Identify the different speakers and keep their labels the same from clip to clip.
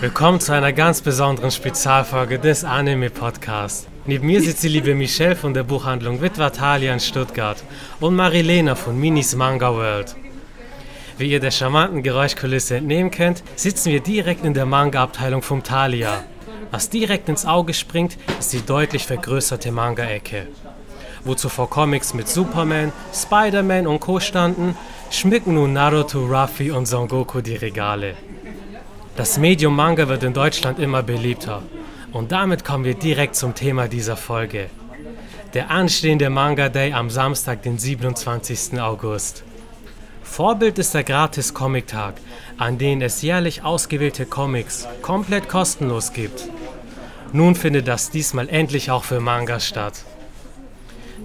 Speaker 1: Willkommen zu einer ganz besonderen Spezialfolge des Anime Podcasts. Neben mir sitzt die liebe Michelle von der Buchhandlung Witwer Thalia in Stuttgart und Marilena von Minis Manga World. Wie ihr der charmanten Geräuschkulisse entnehmen könnt, sitzen wir direkt in der Manga-Abteilung vom Thalia. Was direkt ins Auge springt, ist die deutlich vergrößerte Manga-Ecke. Wo zuvor Comics mit Superman, Spider-Man und Co. standen, schmücken nun Naruto, Ruffy und Son Goku die Regale. Das Medium Manga wird in Deutschland immer beliebter. Und damit kommen wir direkt zum Thema dieser Folge. Der anstehende Manga Day am Samstag, den 27. August. Vorbild ist der Gratis Comic Tag, an dem es jährlich ausgewählte Comics komplett kostenlos gibt. Nun findet das diesmal endlich auch für Manga statt.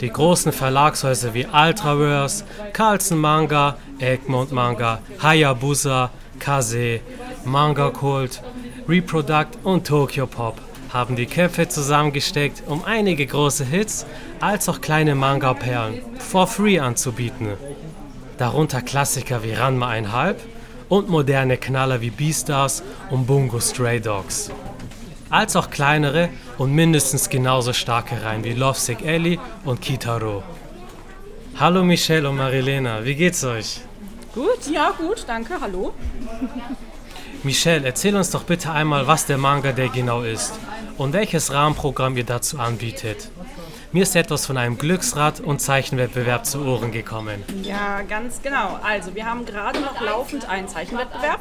Speaker 1: Die großen Verlagshäuser wie Ultraverse, Carlsen Manga, Egmont Manga, Hayabusa, Kase, Manga Cult, Reproduct und Tokyo Pop haben die Köpfe zusammengesteckt, um einige große Hits als auch kleine Manga-Perlen for free anzubieten. Darunter Klassiker wie Ranma 1,5 und moderne Knaller wie Beastars und Bungo Stray Dogs. Als auch kleinere und mindestens genauso starke Reihen wie Lovesick Ellie und Kitaro. Hallo Michelle und Marilena, wie geht's euch?
Speaker 2: Gut, ja, gut, danke, hallo.
Speaker 1: Michelle, erzähl uns doch bitte einmal, was der Manga Day genau ist und welches Rahmenprogramm ihr dazu anbietet. Mir ist etwas von einem Glücksrad und Zeichenwettbewerb zu Ohren gekommen.
Speaker 2: Ja, ganz genau. Also wir haben gerade noch laufend einen Zeichenwettbewerb.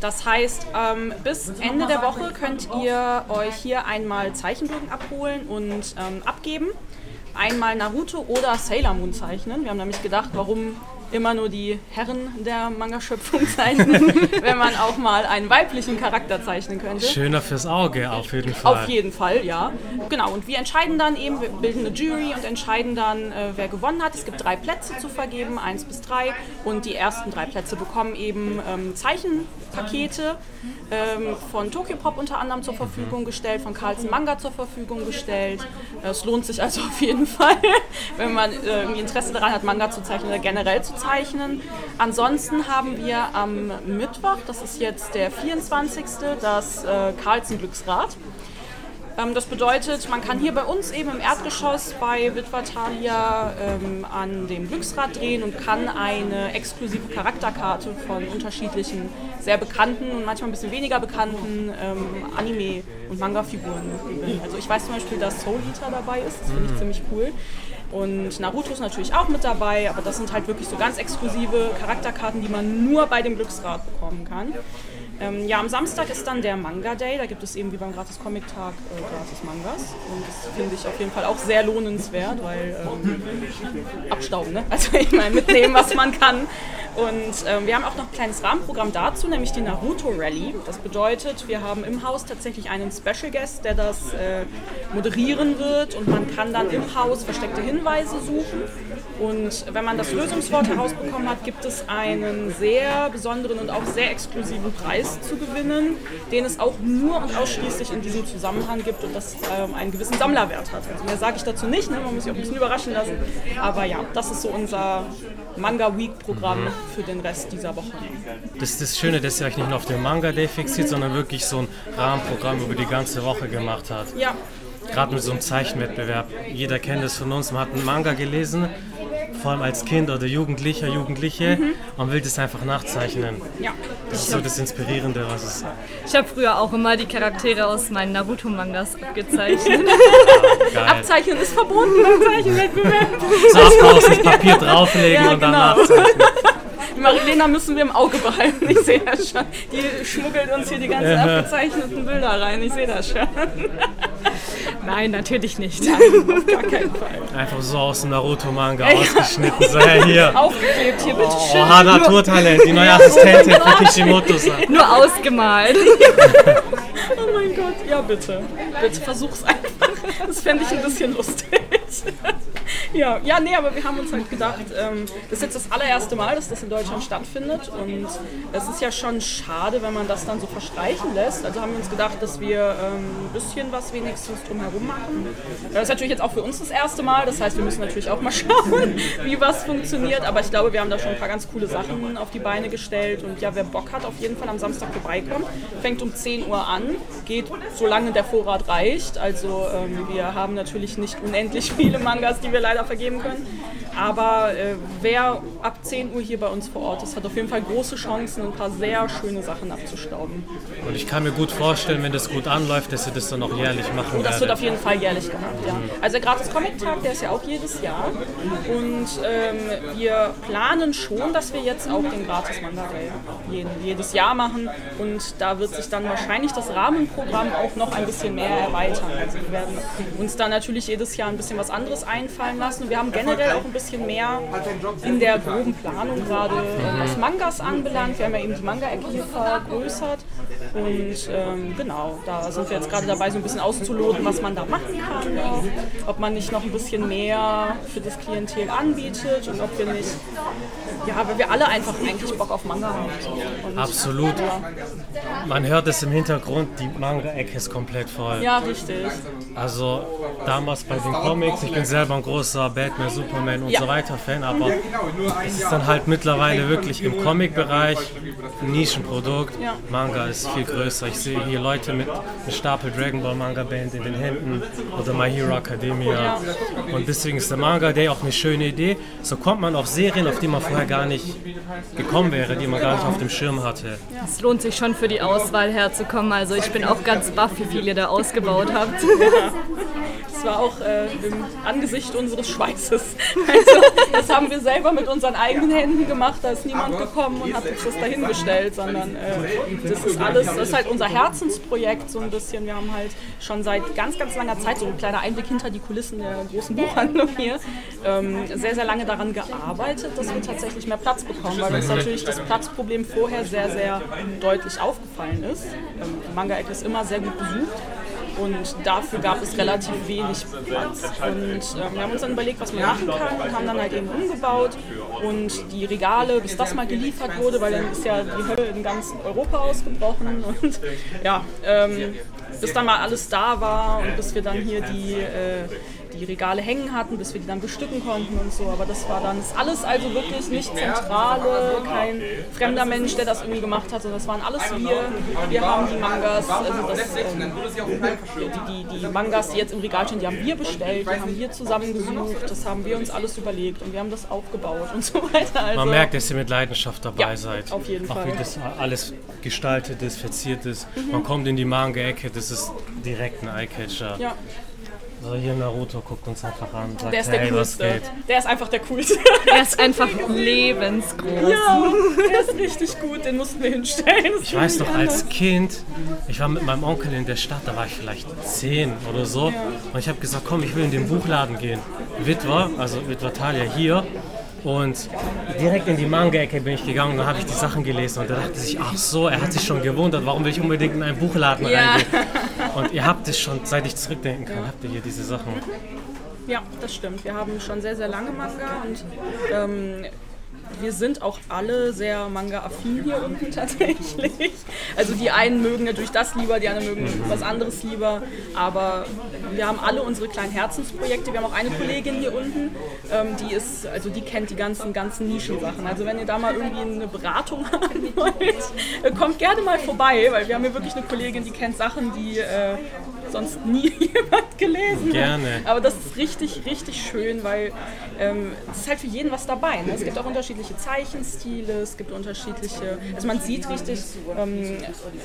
Speaker 2: Das heißt, ähm, bis Ende der Woche könnt ihr euch hier einmal Zeichenbögen abholen und ähm, abgeben. Einmal Naruto oder Sailor Moon zeichnen. Wir haben nämlich gedacht, warum immer nur die Herren der Manga-Schöpfung zeichnen, wenn man auch mal einen weiblichen Charakter zeichnen könnte.
Speaker 1: Schöner fürs Auge, auf jeden Fall.
Speaker 2: Auf jeden Fall, ja. Genau, und wir entscheiden dann eben, wir bilden eine Jury und entscheiden dann, äh, wer gewonnen hat. Es gibt drei Plätze zu vergeben, eins bis drei. Und die ersten drei Plätze bekommen eben ähm, Zeichenpakete ähm, von Tokyo Pop unter anderem zur Verfügung gestellt, von Carlsen Manga zur Verfügung gestellt. Äh, es lohnt sich also auf jeden Fall, wenn man äh, Interesse daran hat, Manga zu zeichnen oder generell zu zeichnen. Ansonsten haben wir am Mittwoch, das ist jetzt der 24., das äh, Carlsen Glücksrad. Ähm, das bedeutet, man kann hier bei uns eben im Erdgeschoss bei Witwatalia ähm, an dem Glücksrad drehen und kann eine exklusive Charakterkarte von unterschiedlichen, sehr bekannten und manchmal ein bisschen weniger bekannten ähm, Anime- und Manga-Figuren gewinnen. Also ich weiß zum Beispiel, dass Soul Eater dabei ist, das finde ich ziemlich cool. Und Naruto ist natürlich auch mit dabei, aber das sind halt wirklich so ganz exklusive Charakterkarten, die man nur bei dem Glücksrad bekommen kann. Ähm, ja, am Samstag ist dann der Manga Day. Da gibt es eben wie beim Gratis Comic Tag äh, gratis Mangas. Und das finde ich auf jeden Fall auch sehr lohnenswert, weil ähm, abstauben, ne? Also ich meine, mitnehmen, was man kann. Und ähm, wir haben auch noch ein kleines Rahmenprogramm dazu, nämlich die Naruto Rally. Das bedeutet, wir haben im Haus tatsächlich einen Special Guest, der das äh, moderieren wird und man kann dann im Haus versteckte Hinweise suchen. Und wenn man das Lösungswort herausbekommen hat, gibt es einen sehr besonderen und auch sehr exklusiven Preis zu gewinnen, den es auch nur und ausschließlich in diesem Zusammenhang gibt und das ähm, einen gewissen Sammlerwert hat. Also mehr sage ich dazu nicht, ne? man muss sich auch ein bisschen überraschen lassen. Aber ja, das ist so unser Manga Week Programm für den Rest dieser Woche.
Speaker 1: Das ist das Schöne, dass ihr euch nicht nur auf den Manga Day fixiert, sondern wirklich so ein Rahmenprogramm über die ganze Woche gemacht hat.
Speaker 2: Ja,
Speaker 1: Gerade mit so einem Zeichenwettbewerb. Jeder kennt es von uns, man hat einen Manga gelesen, vor allem als Kind oder Jugendlicher, Jugendliche, und will das einfach nachzeichnen.
Speaker 2: ja.
Speaker 1: Das ist so das Inspirierende, was es
Speaker 3: Ich habe früher auch immer die Charaktere aus meinen Naruto-Mangas abgezeichnet.
Speaker 1: geil.
Speaker 2: Abzeichnen ist verboten beim Zeichenwettbewerb.
Speaker 1: So aufpassen, das Papier drauflegen
Speaker 2: Ja,
Speaker 1: und dann
Speaker 2: genau.
Speaker 1: nachzeichnen.
Speaker 2: Die Marilena müssen wir im Auge behalten. Ich sehe das schon. Die schmuggelt uns hier die ganzen abgezeichneten Bilder rein. Ich sehe das schon.
Speaker 3: Nein, natürlich nicht.
Speaker 2: Auf gar keinen Fall.
Speaker 1: Einfach so aus dem Naruto-Manga ausgeschnitten. So, ja, hier.
Speaker 2: Aufgeklebt hier, bitte
Speaker 1: Oh,
Speaker 2: schön.
Speaker 1: Naturtalent, die neue Assistentin von Kishimoto-san.
Speaker 3: Nur ausgemalt.
Speaker 2: Oh mein Gott, ja bitte. Bitte versuch's einfach. Das fände ich ein bisschen lustig. Ja, ja, nee, aber wir haben uns halt gedacht, ähm, das ist jetzt das allererste Mal, dass das in Deutschland stattfindet und es ist ja schon schade, wenn man das dann so verstreichen lässt. Also haben wir uns gedacht, dass wir ähm, ein bisschen was wenigstens drumherum machen. Das ist natürlich jetzt auch für uns das erste Mal, das heißt, wir müssen natürlich auch mal schauen, wie was funktioniert, aber ich glaube, wir haben da schon ein paar ganz coole Sachen auf die Beine gestellt und ja, wer Bock hat, auf jeden Fall am Samstag vorbeikommen. Fängt um 10 Uhr an, geht solange der Vorrat reicht. Also ähm, wir haben natürlich nicht unendlich viele Mangas, die wir leider vergeben können. Aber äh, wer ab 10 Uhr hier bei uns vor Ort ist, hat auf jeden Fall große Chancen, ein paar sehr schöne Sachen abzustauben.
Speaker 1: Und ich kann mir gut vorstellen, wenn das gut anläuft, dass ihr das dann auch jährlich machen
Speaker 2: Und das wird auf jeden Fall jährlich gemacht, ja. Also der Gratis Comic Tag, der ist ja auch jedes Jahr. Und ähm, wir planen schon, dass wir jetzt auch den Gratis jeden, jedes Jahr machen. Und da wird sich dann wahrscheinlich das Rahmenprogramm auch noch ein bisschen mehr erweitern. Also wir werden uns da natürlich jedes Jahr ein bisschen was anderes einfallen lassen. Und wir haben generell auch ein bisschen mehr in der groben Planung gerade, äh, was Mangas anbelangt. Wir haben ja eben die Manga-Ecke hier vergrößert. Und ähm, genau, da sind wir jetzt gerade dabei, so ein bisschen auszuloten, was man da machen kann. Ob man nicht noch ein bisschen mehr für das Klientel anbietet und ob wir nicht, ja, weil wir alle einfach eigentlich Bock auf Manga haben. Und,
Speaker 1: Absolut.
Speaker 2: Ja,
Speaker 1: Man hört es im Hintergrund, die Manga-Ecke ist komplett voll.
Speaker 2: ja, richtig.
Speaker 1: Also damals bei den Comics, ich bin selber ein großer Batman, Superman und
Speaker 2: Ja.
Speaker 1: so weiter Fan, aber es ist dann halt mittlerweile wirklich im Comic-Bereich ein Nischenprodukt.
Speaker 2: Ja.
Speaker 1: Manga ist viel größer. Ich sehe hier Leute mit einem Stapel Dragon Ball Manga Band in den Händen oder My Hero Academia. Und deswegen ist der Manga Day auch eine schöne Idee. So kommt man auf Serien, auf die man vorher gar nicht gekommen wäre, die man gar nicht auf dem Schirm hatte.
Speaker 3: Es lohnt sich schon für die Auswahl herzukommen. Also ich bin auch ganz baff, wie viel ihr da ausgebaut habt.
Speaker 2: Das war auch äh, im Angesicht unseres Schweißes. Also, das haben wir selber mit unseren eigenen Händen gemacht. Da ist niemand gekommen und hat uns das dahingestellt, sondern äh, das ist alles, das ist halt unser Herzensprojekt so ein bisschen. Wir haben halt schon seit ganz, ganz langer Zeit, so ein kleiner Einblick hinter die Kulissen der großen Buchhandlung hier, ähm, sehr, sehr lange daran gearbeitet, dass wir tatsächlich mehr Platz bekommen, weil uns natürlich das Platzproblem vorher sehr, sehr deutlich aufgefallen ist. Ähm, die Manga-Ecke ist immer sehr gut besucht. Und dafür gab es relativ wenig Platz. Und ähm, wir haben uns dann überlegt, was man machen kann und haben dann halt eben umgebaut. Und die Regale, bis das mal geliefert wurde, weil dann ist ja die Hölle in ganz Europa ausgebrochen. Und ja, ähm, bis dann mal alles da war und bis wir dann hier die, äh, die Regale hängen hatten, bis wir die dann bestücken konnten und so. Aber das war dann, ist alles also wirklich nicht Zentrale, kein fremder Mensch, der das irgendwie gemacht hat, sondern das waren alles wir. Wir haben die Mangas, also das, ähm, die, die, die Mangas, die jetzt im Regal stehen, die haben wir bestellt, die haben wir zusammengesucht, das haben wir uns alles überlegt und wir haben das aufgebaut und so weiter. Also,
Speaker 1: Man merkt, dass ihr mit Leidenschaft dabei
Speaker 2: Ja,
Speaker 1: seid.
Speaker 2: auf jeden
Speaker 1: auch
Speaker 2: Fall. Mhm.
Speaker 1: wie das alles gestaltet ist, verziert ist. Man kommt in die Manga-Ecke, das ist direkt ein Eyecatcher.
Speaker 2: ja,
Speaker 1: Also hier Naruto guckt uns einfach an, sagt,
Speaker 2: der ist der
Speaker 1: hey,
Speaker 2: coolste. Der ist einfach der coolste.
Speaker 3: Er ist einfach lebensgroß.
Speaker 2: ja, der ist richtig gut, den mussten wir hinstellen. Das
Speaker 1: Ich weiß noch, als Kind, ich war mit meinem Onkel in der Stadt, da war ich vielleicht zehn oder so. Und ich habe gesagt, komm, ich will in den Buchladen gehen. Witwer, also Witwer Thalia hier. Und direkt in die Manga-Ecke bin ich gegangen und dann habe ich die Sachen gelesen. Und da dachte ich, ach so, er hat sich schon gewundert, warum will ich unbedingt in einen Buchladen
Speaker 3: Ja.
Speaker 1: reingehen. Und ihr habt es schon, seit ich zurückdenken kann, habt ihr hier diese Sachen.
Speaker 2: Ja, das stimmt. Wir haben schon sehr, sehr lange Manga und ähm, wir sind auch alle sehr Manga-affin hier unten tatsächlich. Also die einen mögen natürlich das lieber, die anderen mögen was anderes lieber. Aber wir haben alle unsere kleinen Herzensprojekte. Wir haben auch eine Kollegin hier unten, ähm, die ist, also die kennt die ganzen, ganzen Nischensachen. Also wenn ihr da mal irgendwie eine Beratung haben wollt, äh, kommt gerne mal vorbei, weil wir haben hier wirklich eine Kollegin, die kennt Sachen, die äh, sonst nie jemand gelesen hat.
Speaker 1: Gerne.
Speaker 2: Aber das ist richtig, richtig schön, weil ähm, es ist halt für jeden was dabei. Ne? Es gibt auch unterschiedliche Zeichenstile, es gibt unterschiedliche, also man sieht richtig, ähm,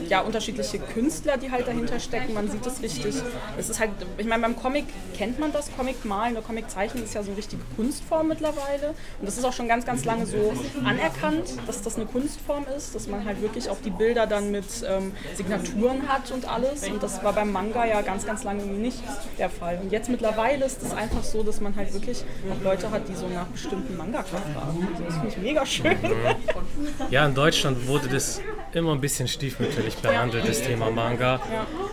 Speaker 2: ja, unterschiedliche Künstler, die halt dahinter stecken. Man sieht es richtig. Es ist halt, ich meine, beim Comic kennt man das, Comic malen oder Comic zeichnen ist ja so eine richtige Kunstform mittlerweile. Und das ist auch schon ganz, ganz lange so anerkannt, dass das eine Kunstform ist, dass man halt wirklich auch die Bilder dann mit ähm, Signaturen hat und alles. Und das war beim Manga ja ganz, ganz lange nicht der Fall. Und jetzt mittlerweile ist es einfach so, dass man halt wirklich auch Leute hat, die so nach bestimmten Manga fragen. Also finde ich mega schön.
Speaker 1: Ja, in Deutschland wurde das immer ein bisschen stiefmütterlich behandelt, das Thema Manga.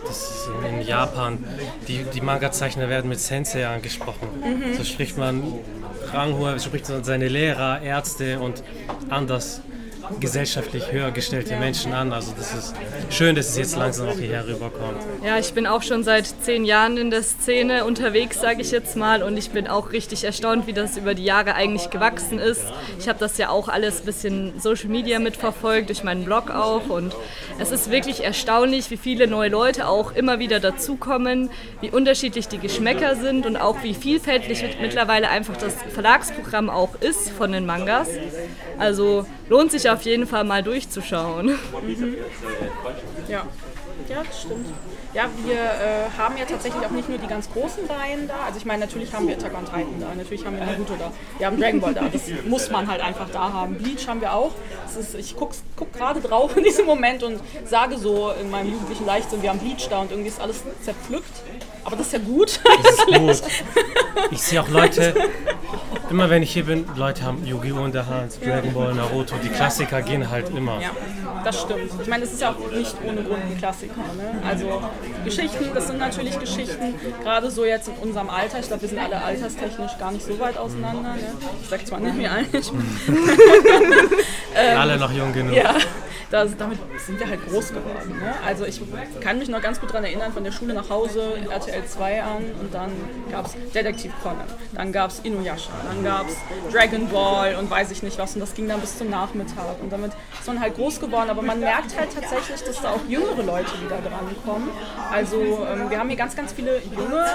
Speaker 1: Das in Japan, die, die Manga-Zeichner werden mit Sensei angesprochen. So spricht man ranghohe, spricht man seine Lehrer, Ärzte und anders gesellschaftlich höher gestellte Menschen an. Also das ist schön, dass es jetzt langsam auch hierher rüberkommt.
Speaker 3: Ja, ich bin auch schon seit zehn Jahren in der Szene unterwegs, sage ich jetzt mal. Und ich bin auch richtig erstaunt, wie das über die Jahre eigentlich gewachsen ist. Ich habe das ja auch alles ein bisschen Social Media mitverfolgt, durch meinen Blog auch. Und es ist wirklich erstaunlich, wie viele neue Leute auch immer wieder dazukommen, wie unterschiedlich die Geschmäcker sind und auch wie vielfältig mittlerweile einfach das Verlagsprogramm auch ist von den Mangas. Also lohnt sich auf jeden Fall mal durchzuschauen.
Speaker 2: Mhm. Ja. Ja, das stimmt. Ja, wir äh, haben ja tatsächlich auch nicht nur die ganz großen Reihen da. Also ich meine, natürlich haben wir Attack on Titan da, natürlich haben wir Naruto da, wir haben Dragon Ball da. Das muss man halt einfach da haben. Bleach haben wir auch. Ist, ich gucke guck gerade drauf in diesem Moment und sage so in meinem jugendlichen Leichtsinn, wir haben Bleach da und irgendwie ist alles zerpflückt. Aber das ist ja gut.
Speaker 1: Das ist gut. Ich sehe auch Leute, immer wenn ich hier bin, Leute haben Yu-Gi-Oh! in der Hand, Dragon Ball, Naruto, die Klassiker gehen halt immer.
Speaker 2: Ja, das stimmt. Ich meine, es ist ja auch nicht ohne Grund ein Klassiker. Ne? Also Geschichten, das sind natürlich Geschichten, gerade so jetzt in unserem Alter, ich glaube, wir sind alle alterstechnisch gar nicht so weit auseinander. Ne? Ich sag zwar nicht mehr alt.
Speaker 1: alle noch jung genug.
Speaker 2: Ja, das, damit sind wir halt groß geworden. Ne? Also ich kann mich noch ganz gut daran erinnern, von der Schule nach Hause, RTL 2 an und dann gab es Detektiv Conan, dann gab es Inuyasha, dann gab es Dragon Ball und weiß ich nicht was und das ging dann bis zum Nachmittag und damit ist man halt groß geworden, aber man merkt halt tatsächlich, dass da auch jüngere Leute wieder drankommen. Also ähm, wir haben hier ganz, ganz viele junge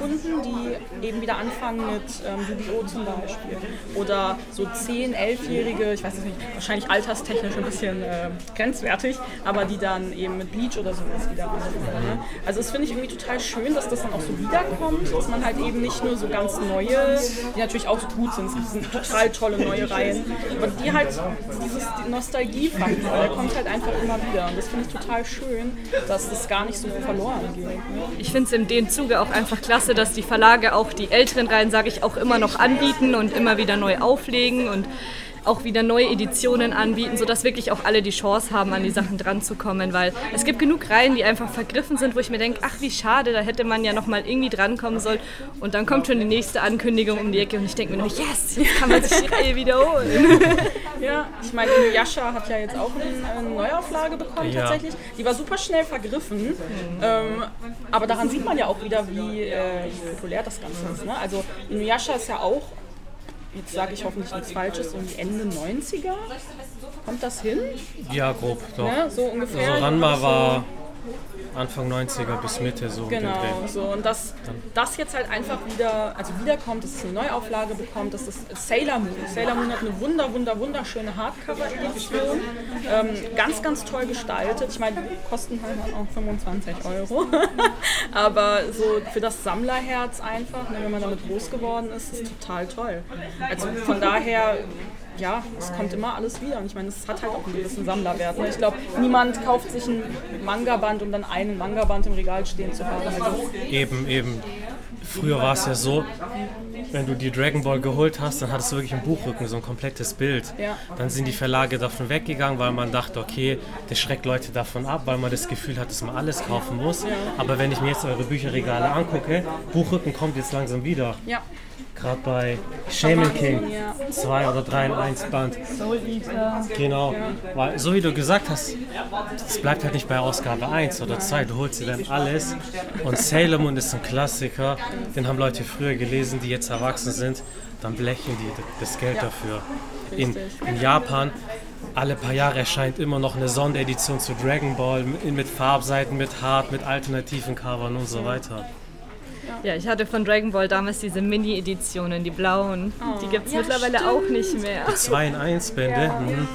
Speaker 2: Kunden, die eben wieder anfangen mit ähm, Yu-Gi-Oh! zum Beispiel oder so 10-, 11-Jährige, ich weiß es nicht, wahrscheinlich alterstechnisch ein bisschen äh, grenzwertig, aber die dann eben mit Bleach oder sowas wieder anfangen. Ne? Also das finde ich irgendwie total schön, dass das dann auch so wiederkommt, dass man halt eben nicht nur so ganz neue, die natürlich auch gut sind, es sind total tolle neue Reihen, aber die halt dieses Nostalgie-Faktor, der kommt halt einfach immer wieder und das finde ich total schön, dass das gar nicht so verloren geht. Ne?
Speaker 3: Ich finde es in dem Zuge auch einfach klasse, dass die Verlage auch die älteren Reihen, sage ich, auch immer noch anbieten und immer wieder neu auflegen und auch wieder neue Editionen anbieten, sodass wirklich auch alle die Chance haben, an die Sachen dran zu kommen. Weil es gibt genug Reihen, die einfach vergriffen sind, wo ich mir denke, ach wie schade, da hätte man ja nochmal irgendwie drankommen sollen. Und dann kommt schon die nächste Ankündigung um die Ecke und ich denke mir nur, yes, jetzt kann man sich die Reihe wiederholen.
Speaker 2: Ja, ich meine, Yasha hat ja jetzt auch eine, Neuauflage bekommen
Speaker 1: Ja.
Speaker 2: tatsächlich. Die war super schnell vergriffen. Ähm, aber daran sieht man ja auch wieder, wie, äh, populär das Ganze ist. Ne? Also Inuyasha ist ja auch, jetzt sage ich hoffentlich nichts Falsches, so Ende 90er. Kommt das hin?
Speaker 1: Ja, grob, doch.
Speaker 2: Ne? So ungefähr.
Speaker 1: Also Ranma war Anfang 90er bis Mitte so.
Speaker 2: Genau, so und dass das jetzt halt einfach wieder, also wiederkommt, dass es eine Neuauflage bekommt, dass das Sailor Moon. Sailor Moon hat eine wunder, wunder, wunderschöne Hardcover-Edition, ähm, ganz, ganz toll gestaltet. Ich meine, die kosten halt auch 25 Euro, aber so für das Sammlerherz einfach, ne, wenn man damit groß geworden ist, ist total toll. Also von daher ja, es kommt immer alles wieder. Und ich meine, es hat halt auch einen gewissen Sammlerwert. Ne? Ich glaube, niemand kauft sich ein Manga-Band, um dann einen Manga-Band im Regal stehen zu haben. Also,
Speaker 1: Eben, eben. Früher war es ja so, wenn du die Dragon Ball geholt hast, dann hattest du wirklich im Buchrücken so ein komplettes Bild.
Speaker 2: Ja.
Speaker 1: Dann sind die Verlage davon weggegangen, weil man dachte, okay, das schreckt Leute davon ab, weil man das Gefühl hat, dass man alles kaufen muss. Aber wenn ich mir jetzt eure Bücherregale angucke, Buchrücken kommt jetzt langsam wieder.
Speaker 2: ja,
Speaker 1: Gerade bei Shaman King,
Speaker 2: Ja.
Speaker 1: 2 oder 3 in 1 Band. Genau, weil so wie du gesagt hast, es bleibt halt nicht bei Ausgabe 1 oder 2, du holst dir dann alles. Und Sailor Moon ist ein Klassiker, den haben Leute früher gelesen, die jetzt erwachsen sind, dann blechen die das Geld dafür. In, in Japan, alle paar Jahre erscheint immer noch eine Sonderedition zu Dragon Ball mit, mit Farbseiten, mit Hard, mit alternativen Covern und so weiter.
Speaker 3: Ja, ich hatte von Dragon Ball damals diese Mini-Editionen, die blauen. Die gibt es
Speaker 2: Ja,
Speaker 3: mittlerweile
Speaker 2: stimmt.
Speaker 3: auch nicht mehr.
Speaker 1: 2 in 1 Bände, mhm.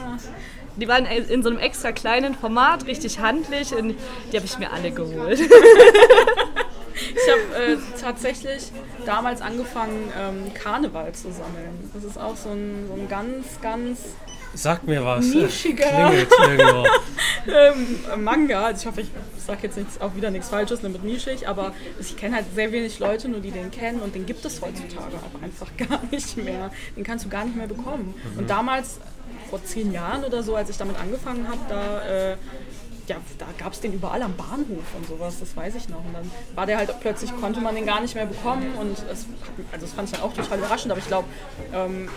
Speaker 3: Die waren in so einem extra kleinen Format, richtig handlich und die habe ich mir alle geholt.
Speaker 2: ich habe äh, tatsächlich damals angefangen, ähm, Karneval zu sammeln. Das ist auch so ein, so ein ganz, ganz
Speaker 1: Sagt mir was.
Speaker 2: Nischiger.
Speaker 1: Irgendwo.
Speaker 2: ähm, Manga. Also ich hoffe, ich sage jetzt nichts, auch wieder nichts Falsches ne, mit nischig, aber ich kenne halt sehr wenig Leute, nur die den kennen und den gibt es heutzutage auch einfach gar nicht mehr. Den kannst du gar nicht mehr bekommen. Und damals vor zehn Jahren oder so, als ich damit angefangen habe, da, äh, ja, da gab es den überall am Bahnhof und sowas, das weiß ich noch. Und dann war der halt plötzlich, konnte man den gar nicht mehr bekommen und das, also das fand ich dann auch total überraschend, aber ich glaube, ähm,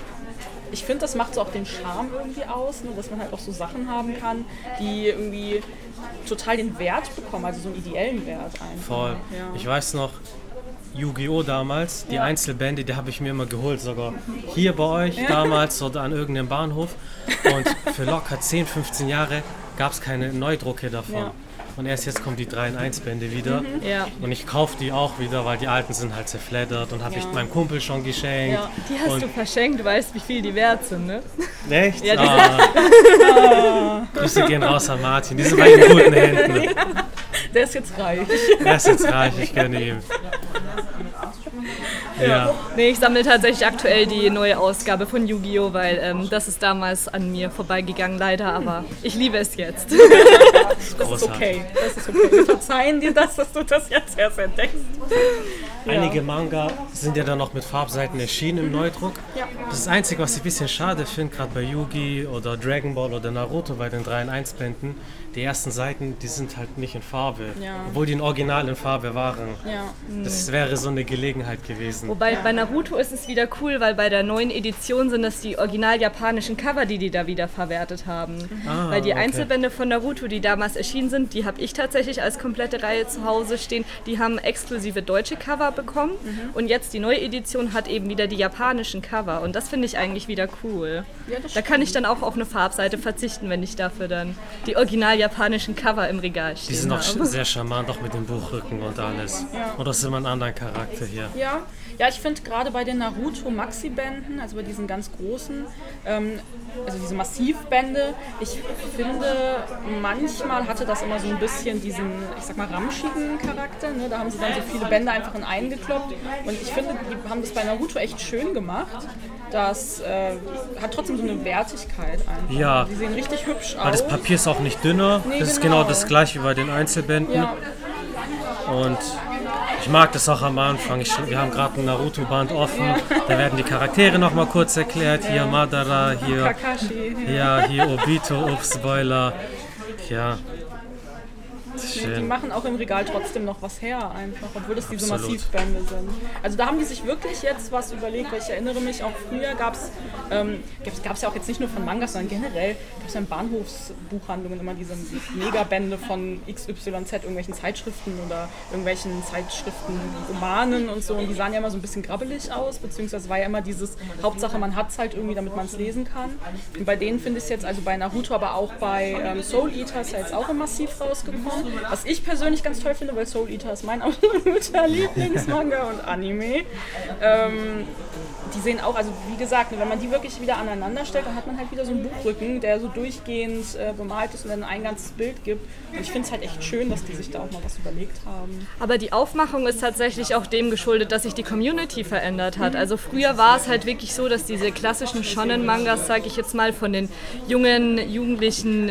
Speaker 2: ich finde, das macht so auch den Charme irgendwie aus, ne, dass man halt auch so Sachen haben kann, die irgendwie total den Wert bekommen, also so einen ideellen Wert einfach.
Speaker 1: Voll.
Speaker 2: Ja.
Speaker 1: Ich weiß noch, Yu-Gi-Oh! damals, die
Speaker 2: Ja.
Speaker 1: Einzelbände, die habe ich mir immer geholt, sogar hier bei euch damals oder an irgendeinem Bahnhof. Und für locker 10, 15 Jahre gab es keine Neudrucke davon.
Speaker 2: Ja.
Speaker 1: Und erst jetzt kommen die 3 in 1 Bände wieder.
Speaker 3: Ja.
Speaker 1: Und ich kaufe die auch wieder, weil die alten sind halt zerfleddert und habe
Speaker 2: Ja.
Speaker 1: ich meinem Kumpel schon geschenkt.
Speaker 2: Ja.
Speaker 3: Die hast
Speaker 1: und
Speaker 3: du verschenkt, du weißt, wie viel die wert sind, ne?
Speaker 1: Echt?
Speaker 3: Ja, die
Speaker 1: ah. Grüße gehen raus an Martin. Die sind bei in guten Händen.
Speaker 2: Der ist jetzt reich.
Speaker 1: Er ist jetzt reich, ich gönne ihm. Ja.
Speaker 3: Nee, ich sammle tatsächlich aktuell die neue Ausgabe von Yu-Gi-Oh!, weil ähm, das ist damals an mir vorbeigegangen, leider, aber ich liebe es jetzt.
Speaker 2: Das ist okay. Das ist okay. Wir verzeihen dir das, dass du das jetzt erst entdeckst.
Speaker 1: Einige Manga sind ja dann noch mit Farbseiten erschienen im Neudruck.
Speaker 2: Ja.
Speaker 1: Das ist das Einzige, was ich ein bisschen schade finde, gerade bei Yugi oder Dragon Ball oder Naruto bei den 3 in 1 Bänden, die ersten Seiten, die sind halt nicht in Farbe,
Speaker 2: Ja.
Speaker 1: obwohl die in Original in Farbe waren.
Speaker 2: Ja.
Speaker 1: Das wäre so eine Gelegenheit gewesen.
Speaker 3: Wobei bei Naruto ist es wieder cool, weil bei der neuen Edition sind das die original japanischen Cover, die die da wieder verwertet haben.
Speaker 1: Ah,
Speaker 3: weil die
Speaker 1: okay.
Speaker 3: Einzelbände von Naruto, die damals erschienen sind, die habe ich tatsächlich als komplette Reihe zu Hause stehen. Die haben exklusive deutsche Cover bekommen und jetzt die neue Edition hat eben wieder die japanischen Cover und das finde ich eigentlich wieder cool.
Speaker 2: Ja,
Speaker 3: da kann ich dann auch auf eine Farbseite verzichten, wenn ich dafür dann die original japanischen Cover im Regal stehen
Speaker 1: Die sind auch sehr charmant, auch mit dem Buchrücken und alles. Oder ist immer ein anderer Charakter hier?
Speaker 2: Ja, ja ich finde gerade bei den Naruto Maxi-Bänden, also bei diesen ganz großen, ähm, also diese Massivbände, ich finde, manchmal hatte das immer so ein bisschen diesen, ich sag mal, ramschigen Charakter. Ne? Da haben sie dann so viele Bände einfach in einen gekloppt. Und ich finde, die haben das bei Naruto echt schön gemacht. Das äh, hat trotzdem so eine Wertigkeit einfach.
Speaker 1: Ja.
Speaker 2: Die sehen richtig hübsch
Speaker 1: Weil
Speaker 2: aus.
Speaker 1: das Papier ist auch nicht dünner.
Speaker 2: Nee,
Speaker 1: das ist
Speaker 2: genau.
Speaker 1: genau das gleiche wie bei den Einzelbänden.
Speaker 2: ja,
Speaker 1: Und ich mag das auch am Anfang. Ich, wir haben gerade ein Naruto-Band offen. Da werden die Charaktere nochmal kurz erklärt. Hier Madara, hier,
Speaker 2: Kakashi.
Speaker 1: ja, hier Obito, ups, Spoiler. Ja.
Speaker 2: Die
Speaker 1: Schön.
Speaker 2: machen auch im Regal trotzdem noch was her, einfach, obwohl das diese
Speaker 1: Absolut.
Speaker 2: Massivbände sind. Also da haben die sich wirklich jetzt was überlegt, weil ich erinnere mich, auch früher gab es, ähm, gab es ja auch jetzt nicht nur von Mangas, sondern generell gab es ja in Bahnhofsbuchhandlungen immer diese Megabände von XYZ, irgendwelchen Zeitschriften oder irgendwelchen Zeitschriften, Romanen und so. Und die sahen ja immer so ein bisschen grabbelig aus, beziehungsweise war ja immer dieses, Hauptsache man hat es halt irgendwie, damit man es lesen kann. Und bei denen finde ich es jetzt, also bei Naruto, aber auch bei ähm, Soul Eater ist ja jetzt auch im Massiv rausgekommen. Was ich persönlich ganz toll finde, weil Soul Eater ist mein absoluter Lieblingsmanga und Anime. Ähm, die sehen auch, also wie gesagt, wenn man die wirklich wieder aneinander stellt, dann hat man halt wieder so einen Buchrücken, der so durchgehend äh, bemalt ist und dann ein ganzes Bild gibt. Und ich finde es halt echt schön, dass die sich da auch mal was überlegt haben.
Speaker 3: Aber die Aufmachung ist tatsächlich auch dem geschuldet, dass sich die Community verändert hat. Also früher war es halt wirklich so, dass diese klassischen Shonen-Mangas, sage ich jetzt mal, von den jungen, jugendlichen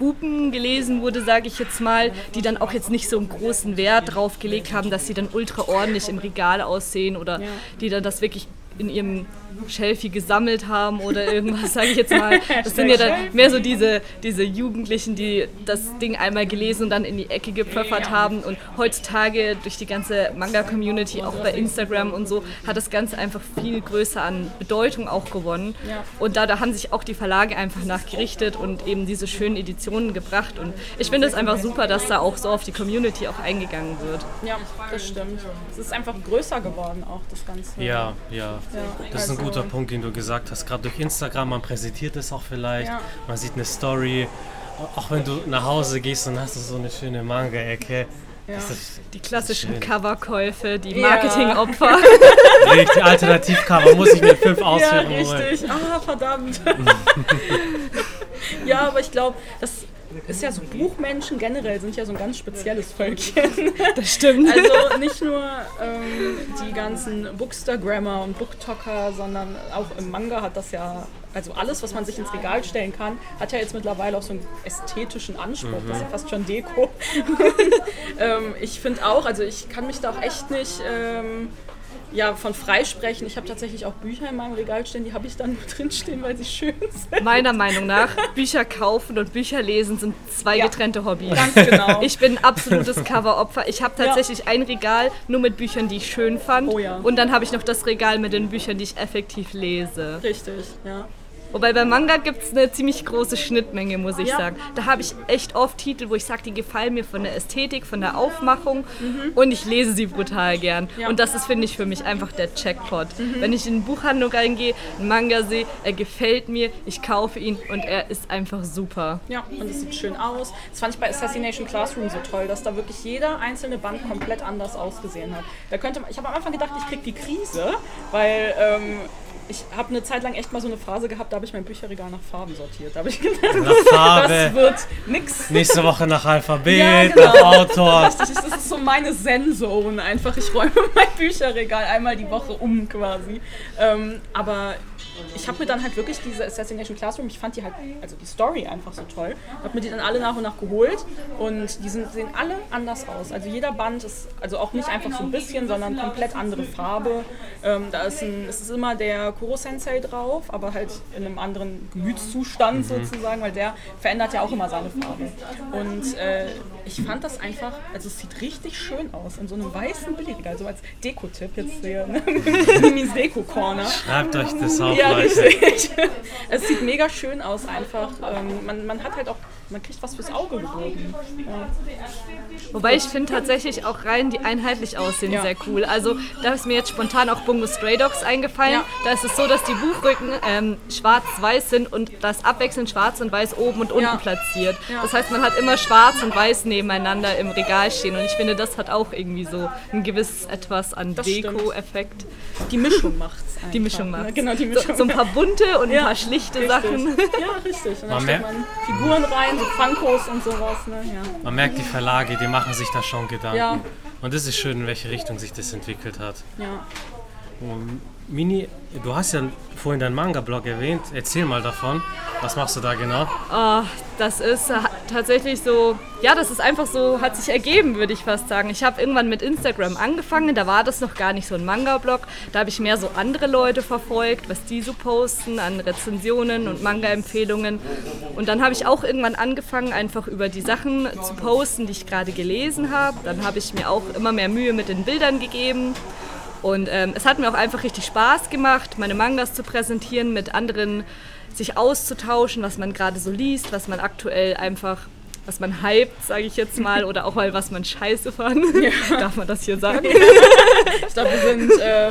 Speaker 3: Buben gelesen wurde, sage ich jetzt mal, die dann auch jetzt nicht so einen großen Wert drauf gelegt haben, dass sie dann ultra ordentlich im Regal aussehen oder die dann das wirklich in ihrem Shelfie gesammelt haben oder irgendwas, sage ich jetzt mal. Das sind ja dann mehr so diese, diese Jugendlichen, die das Ding einmal gelesen und dann in die Ecke gepfeffert haben. Und heutzutage durch die ganze Manga-Community, auch bei Instagram und so, hat das Ganze einfach viel größer an Bedeutung auch gewonnen.
Speaker 2: Ja.
Speaker 3: Und da, da haben sich auch die Verlage einfach nachgerichtet und eben diese schönen Editionen gebracht. Und ich finde es einfach super, dass da auch so auf die Community auch eingegangen wird.
Speaker 2: Ja, das stimmt. Es ist einfach größer geworden auch, das Ganze.
Speaker 1: Ja, ja. Das ist ein
Speaker 2: also-
Speaker 1: guter Punkt, den du gesagt hast. Gerade durch Instagram, man präsentiert es auch vielleicht.
Speaker 2: Ja.
Speaker 1: Man sieht eine Story. Auch wenn du nach Hause gehst und hast du so eine schöne Manga-Ecke. Das ist
Speaker 3: Die klassischen. Coverkäufe, die
Speaker 2: Ja.
Speaker 3: Marketingopfer.
Speaker 1: richtig. Alternativcover muss ich mir fünf
Speaker 2: Ja,
Speaker 1: ausführen holen.
Speaker 2: richtig. Ah, verdammt. ja, aber ich glaube, das ist ja so Buchmenschen generell sind ja so ein ganz spezielles Völkchen.
Speaker 3: Das stimmt.
Speaker 2: Also nicht nur ähm, die ganzen Bookstagrammer und Booktalker, sondern auch im Manga hat das ja, also alles, was man sich ins Regal stellen kann, hat ja jetzt mittlerweile auch so einen ästhetischen Anspruch. Das ist ja fast schon Deko. ähm, ich finde auch, also ich kann mich da auch echt nicht. Ähm, ja, von Freisprechen. Ich habe tatsächlich auch Bücher in meinem Regal stehen, die habe ich dann nur drinstehen, weil sie schön sind.
Speaker 3: Meiner Meinung nach, Bücher kaufen und Bücher lesen sind zwei
Speaker 2: Ja.
Speaker 3: getrennte Hobbys.
Speaker 2: Ganz genau.
Speaker 3: Ich bin ein absolutes Coveropfer. Ich habe tatsächlich ein Regal nur mit Büchern, die ich schön fand.
Speaker 2: Oh ja.
Speaker 3: Und dann habe ich noch das Regal mit den Büchern, die ich effektiv lese.
Speaker 2: Richtig, ja.
Speaker 3: Wobei bei Manga gibt es eine ziemlich große Schnittmenge, muss ich
Speaker 2: Ja.
Speaker 3: sagen. Da habe ich echt oft Titel, wo ich sage, die gefallen mir von der Ästhetik, von der Aufmachung und ich lese sie brutal gern.
Speaker 2: Mhm. Ja. Mhm.
Speaker 3: Und das ist, finde ich, für mich einfach der Checkpot. Wenn ich in eine Buchhandlung reingehe, einen Manga sehe, er gefällt mir, ich kaufe ihn und er ist einfach super.
Speaker 2: Ja, und es sieht schön aus. Das fand ich bei Assassination Classroom so toll, dass da wirklich jeder einzelne Band komplett anders ausgesehen hat. Da könnte man, ich habe am Anfang gedacht, ich krieg die Krise, weil ähm, ich habe eine Zeit lang echt mal so eine Phase gehabt, da habe ich mein Bücherregal nach Farben sortiert. Da habe ich gedacht,
Speaker 1: Nach Farbe.
Speaker 2: das wird nix.
Speaker 1: Nächste Woche nach Alphabet,
Speaker 2: Ja, genau.
Speaker 1: nach Autor.
Speaker 2: Richtig, das ist so meine Zen-Zone einfach. Ich räume mein Bücherregal einmal die Woche um quasi. Ähm, aber ich habe mir dann halt wirklich diese Assassination Classroom, ich fand die halt, also die Story einfach so toll, habe mir die dann alle nach und nach geholt und die sind, sehen alle anders aus. Also jeder Band ist, also auch nicht einfach so ein bisschen, sondern komplett andere Farbe. Ähm, da ist ein, es ist immer der Kuro-Sensei drauf, aber halt in einem anderen Gemütszustand sozusagen, weil der verändert ja auch immer seine Farbe. Und äh, ich fand das einfach, also es sieht richtig schön aus in so einem weißen Billigregal, so als Deko-Tipp jetzt hier, ne? Mimis Deko-Corner.
Speaker 1: Schreibt euch das auf,
Speaker 2: Ja,
Speaker 1: Leute.
Speaker 2: richtig. Es sieht mega schön aus einfach. Ähm, man, man hat halt auch, man kriegt was fürs Auge geboten. Ja.
Speaker 3: Wobei ich finde tatsächlich auch Reihen, die einheitlich aussehen,
Speaker 2: Ja.
Speaker 3: sehr cool. Also da ist mir jetzt spontan auch Bungo Stray Dogs eingefallen.
Speaker 2: Ja.
Speaker 3: Da ist es so, dass die Buchrücken ähm, schwarz-weiß sind und das abwechselnd schwarz und weiß oben und unten
Speaker 2: Ja.
Speaker 3: platziert.
Speaker 2: Ja.
Speaker 3: Das heißt, man hat immer schwarz und weiß nebeneinander im Regal stehen. Und ich finde, das hat auch irgendwie so ein gewisses etwas an. Deko-Effekt.
Speaker 2: Die Mischung macht's einfach.
Speaker 3: Die Mischung
Speaker 2: ne?
Speaker 3: macht.
Speaker 2: Genau, die Mischung.
Speaker 3: So, so ein paar bunte und ein
Speaker 2: Ja,
Speaker 3: paar schlichte
Speaker 2: richtig.
Speaker 3: Sachen.
Speaker 2: Ja, richtig. Und
Speaker 1: Man
Speaker 2: dann stellt
Speaker 1: merkt-
Speaker 2: man Figuren rein, so Funkos und sowas. Ne? Ja.
Speaker 1: Man merkt, die Verlage, die machen sich da schon Gedanken.
Speaker 2: Ja.
Speaker 1: Und es ist schön, in welche Richtung sich das entwickelt hat.
Speaker 2: Ja.
Speaker 1: Und Mini, du hast ja vorhin deinen Manga-Blog erwähnt. Erzähl mal davon. Was machst du da genau?
Speaker 3: Ah, das ist äh, tatsächlich so, ja, das ist einfach so, hat sich ergeben, würde ich fast sagen. Ich habe irgendwann mit Instagram angefangen, da war das noch gar nicht so ein Manga-Blog. Da habe ich mehr so andere Leute verfolgt, was die so posten an Rezensionen und Manga-Empfehlungen. Und dann habe ich auch irgendwann angefangen, einfach über die Sachen zu posten, die ich gerade gelesen habe. Dann habe ich mir auch immer mehr Mühe mit den Bildern gegeben. Und ähm, es hat mir auch einfach richtig Spaß gemacht, meine Mangas zu präsentieren, mit anderen sich auszutauschen, was man gerade so liest, was man aktuell einfach, was man hypt, sage ich jetzt mal, oder auch mal, was man scheiße fand. Darf man das hier sagen?
Speaker 2: Ich glaube, wir sind. Äh,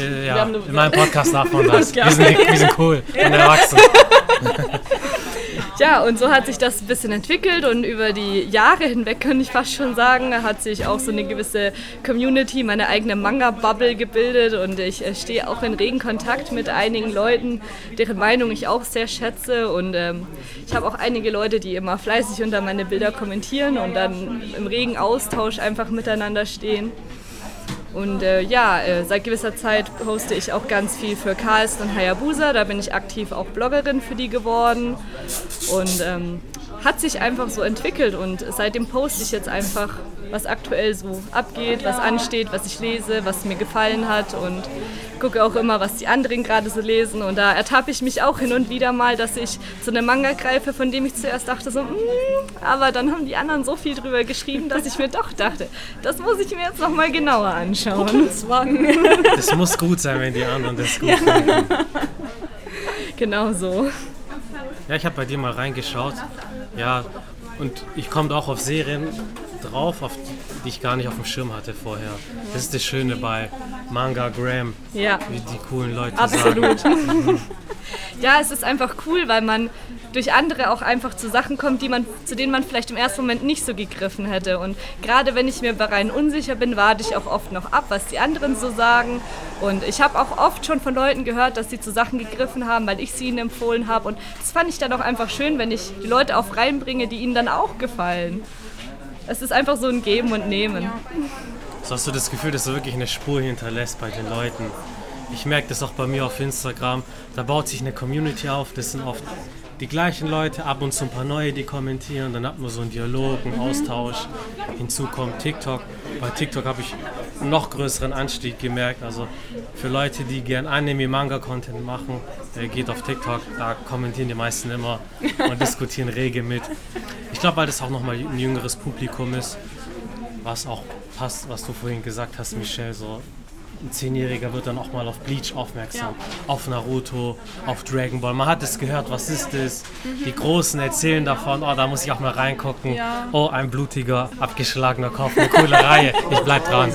Speaker 1: Äh, ja,
Speaker 2: haben eine-
Speaker 1: in meinem Podcast darf man das.
Speaker 2: Ja.
Speaker 1: Wir sind, wir sind cool und erwachsen.
Speaker 3: Ja, und so hat sich das ein bisschen entwickelt und über die Jahre hinweg, kann ich fast schon sagen, hat sich auch so eine gewisse Community, meine eigene Manga-Bubble gebildet und ich äh, stehe auch in regen Kontakt mit einigen Leuten, deren Meinung ich auch sehr schätze und ähm, ich habe auch einige Leute, die immer fleißig unter meine Bilder kommentieren und dann im regen Austausch einfach miteinander stehen. Und äh, ja, äh, seit gewisser Zeit poste ich auch ganz viel für Carlson und Hayabusa. Da bin ich aktiv auch Bloggerin für die geworden. Und ähm, hat sich einfach so entwickelt. Und seitdem poste ich jetzt einfach, was aktuell so abgeht, was ansteht, was ich lese, was mir gefallen hat. Und gucke auch immer, was die anderen gerade so lesen. Und da ertappe ich mich auch hin und wieder mal, dass ich zu einem Manga greife, von dem ich zuerst dachte, so, "Mm", aber dann haben die anderen so viel drüber geschrieben, dass ich mir doch dachte, das muss ich mir jetzt nochmal genauer anschauen.
Speaker 1: Das muss gut sein, wenn die anderen das gut finden.
Speaker 3: Genau so.
Speaker 1: Ja, ich habe bei dir mal reingeschaut. Ja, und ich komme auch auf Serien drauf, auf die, ich gar nicht auf dem Schirm hatte vorher. Das ist das Schöne bei Manga Graham,
Speaker 3: Ja,
Speaker 1: wie die coolen Leute sagen.
Speaker 3: absolut. ja, es ist einfach cool, weil man durch andere auch einfach zu Sachen kommt, die man, zu denen man vielleicht im ersten Moment nicht so gegriffen hätte. Und gerade wenn ich mir bei Reihen unsicher bin, warte ich auch oft noch ab, was die anderen so sagen. Und ich habe auch oft schon von Leuten gehört, dass sie zu Sachen gegriffen haben, weil ich sie ihnen empfohlen habe. Und das fand ich dann auch einfach schön, wenn ich die Leute auf Reihen bringe, die ihnen dann auch gefallen. Es ist einfach so ein Geben und Nehmen.
Speaker 1: So hast du das Gefühl, dass du wirklich eine Spur hinterlässt bei den Leuten. Ich merke das auch bei mir auf Instagram. Da baut sich eine Community auf. Das sind oft die gleichen Leute, ab und zu ein paar neue, die kommentieren. Dann hat man so einen Dialog, einen Austausch. Hinzu kommt TikTok. bei TikTok habe ich einen noch größeren Anstieg gemerkt. Also für Leute, die gern Anime-Manga-Content machen, äh, geht auf TikTok, da kommentieren die meisten immer und diskutieren rege mit. Ich glaube, weil das auch nochmal ein jüngeres Publikum ist, was auch passt, was du vorhin gesagt hast, Michelle, so ein Zehnjähriger wird dann auch mal auf Bleach aufmerksam, auf Naruto, auf Dragon Ball. Man hat es gehört, was ist das? Die Großen erzählen davon, oh, da muss ich auch mal reingucken. Oh, ein blutiger, abgeschlagener Kopf, eine coole Reihe. Ich bleib dran.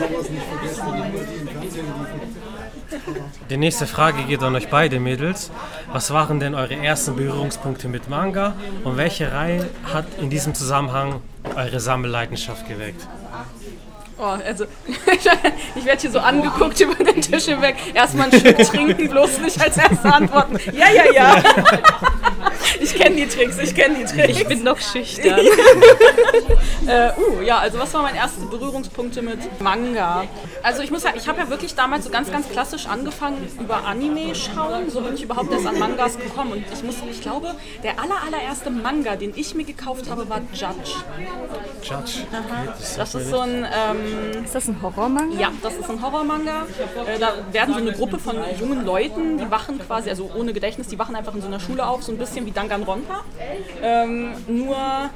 Speaker 1: Die nächste Frage geht an euch beide Mädels. Was waren denn eure ersten Berührungspunkte mit Manga und welche Reihe hat in diesem Zusammenhang eure Sammelleidenschaft geweckt?
Speaker 2: Oh, also ich werde hier so angeguckt über den Tisch hinweg. Erstmal ein Stück trinken, bloß nicht als erste antworten. Ja, ja, ja. Ich kenne die Tricks, ich kenne die Tricks.
Speaker 3: Ich bin noch schüchtern.
Speaker 2: äh, uh, ja, also was waren meine ersten Berührungspunkte mit Manga? Also ich muss sagen, ich habe ja wirklich damals so ganz, ganz klassisch angefangen über Anime schauen. So bin ich überhaupt erst an Mangas gekommen. Und ich muss, ich glaube, der aller, allererste Manga, den ich mir gekauft habe, war Judge.
Speaker 1: Judge?
Speaker 2: Okay, das, das ist so ein... Ähm,
Speaker 3: ist das ein Horrormanga?
Speaker 2: Ja, das ist ein Horrormanga. Äh, da werden so eine Gruppe von jungen Leuten, die wachen quasi, also ohne Gedächtnis, die wachen einfach in so einer Schule auf, so ein bisschen wie Danganronpa. Ähm, nur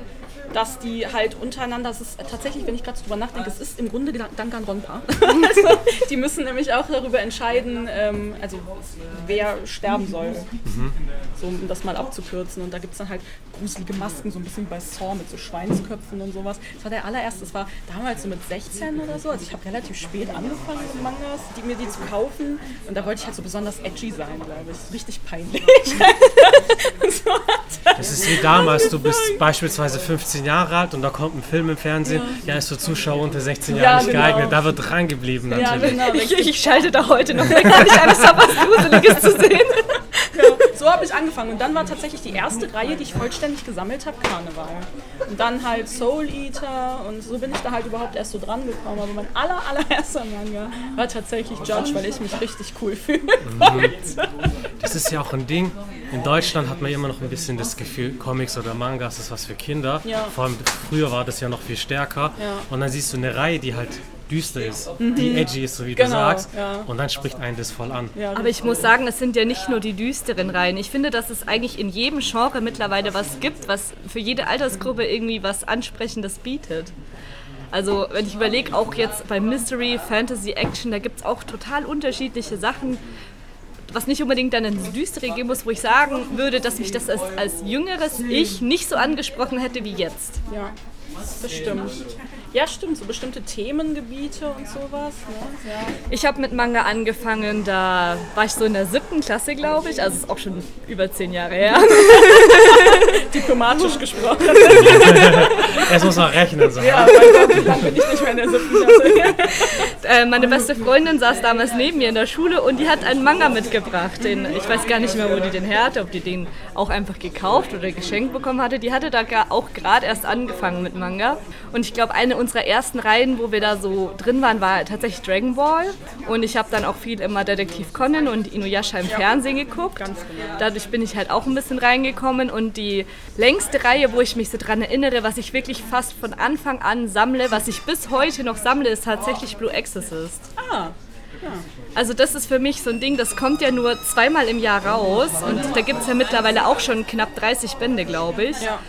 Speaker 2: dass die halt untereinander, das ist tatsächlich, wenn ich gerade drüber nachdenke, es ist im Grunde Danganronpa. also, die müssen nämlich auch darüber entscheiden, ähm, also wer sterben soll. Mhm. So, um das mal abzukürzen. Und da gibt es dann halt gruselige Masken, so ein bisschen bei Saw mit so Schweinsköpfen und sowas. Das war der allererste, das war damals so mit 16 oder so. Also ich habe relativ spät angefangen mit Mangas, die, mir die zu kaufen. Und da wollte ich halt so besonders edgy sein, glaube ich. Richtig peinlich.
Speaker 1: das ist wie damals, du bist beispielsweise 15 16 Jahre alt und da kommt ein Film im Fernsehen, ja, ja ist für Zuschauer unter 16 Jahren ja, nicht genau. geeignet. Da wird dran geblieben natürlich.
Speaker 3: Ja, genau, ich, ich, schalte da heute noch weg, weil ich Angst habe, was Gruseliges zu sehen.
Speaker 2: So habe ich angefangen. Und dann war tatsächlich die erste Reihe, die ich vollständig gesammelt habe, Karneval. Und dann halt Soul Eater und so bin ich da halt überhaupt erst so dran gekommen. Aber mein aller, allererster Manga war tatsächlich Judge, weil ich mich richtig cool fühlen wollte.
Speaker 1: Das ist ja auch ein Ding. In Deutschland hat man immer noch ein bisschen das Gefühl, Comics oder Mangas ist was für Kinder. Ja. Vor allem früher war das ja noch viel stärker. Ja. Und dann siehst du eine Reihe, die halt düster ist, mhm. die edgy ist, so wie genau, du sagst. Ja. Und dann spricht einen das voll an.
Speaker 3: Ja, Aber ich muss sagen, es sind ja nicht nur die düsteren Reihen. Ich finde, dass es eigentlich in jedem Genre mittlerweile was gibt, was für jede Altersgruppe irgendwie was Ansprechendes bietet. Also wenn ich überlege, auch jetzt bei Mystery, Fantasy, Action, da gibt es auch total unterschiedliche Sachen, was nicht unbedingt dann ins Düstere gehen muss, wo ich sagen würde, dass mich das als, als jüngeres Ich nicht so angesprochen hätte wie jetzt.
Speaker 2: Ja, bestimmt. Ja, stimmt, so bestimmte Themengebiete und sowas. Ne? Ja.
Speaker 3: Ich habe mit Manga angefangen, da war ich so in der siebten Klasse, glaube ich. Also ist auch schon über zehn Jahre her.
Speaker 2: Diplomatisch gesprochen.
Speaker 1: Es muss noch rechnen. So.
Speaker 2: Ja, mein Gott, bin ich nicht mehr in der siebten Klasse.
Speaker 3: äh, meine beste Freundin saß damals neben mir in der Schule und die hat einen Manga mitgebracht. Den, ich weiß gar nicht mehr, wo die den her hatte, ob die den auch einfach gekauft oder geschenkt bekommen hatte. Die hatte da auch gerade erst angefangen mit Manga. Und ich glaube, eine unserer ersten Reihen, wo wir da so drin waren, war tatsächlich Dragon Ball. Und ich habe dann auch viel immer Detektiv Conan und Inuyasha im Fernsehen geguckt. Dadurch bin ich halt auch ein bisschen reingekommen. Und die längste Reihe, wo ich mich so dran erinnere, was ich wirklich fast von Anfang an sammle, was ich bis heute noch sammle, ist tatsächlich Blue Exorcist.
Speaker 2: Ah.
Speaker 3: Also das ist für mich so ein Ding, das kommt ja nur zweimal im Jahr raus und da gibt es ja mittlerweile auch schon knapp 30 Bände, glaube ich. Ja.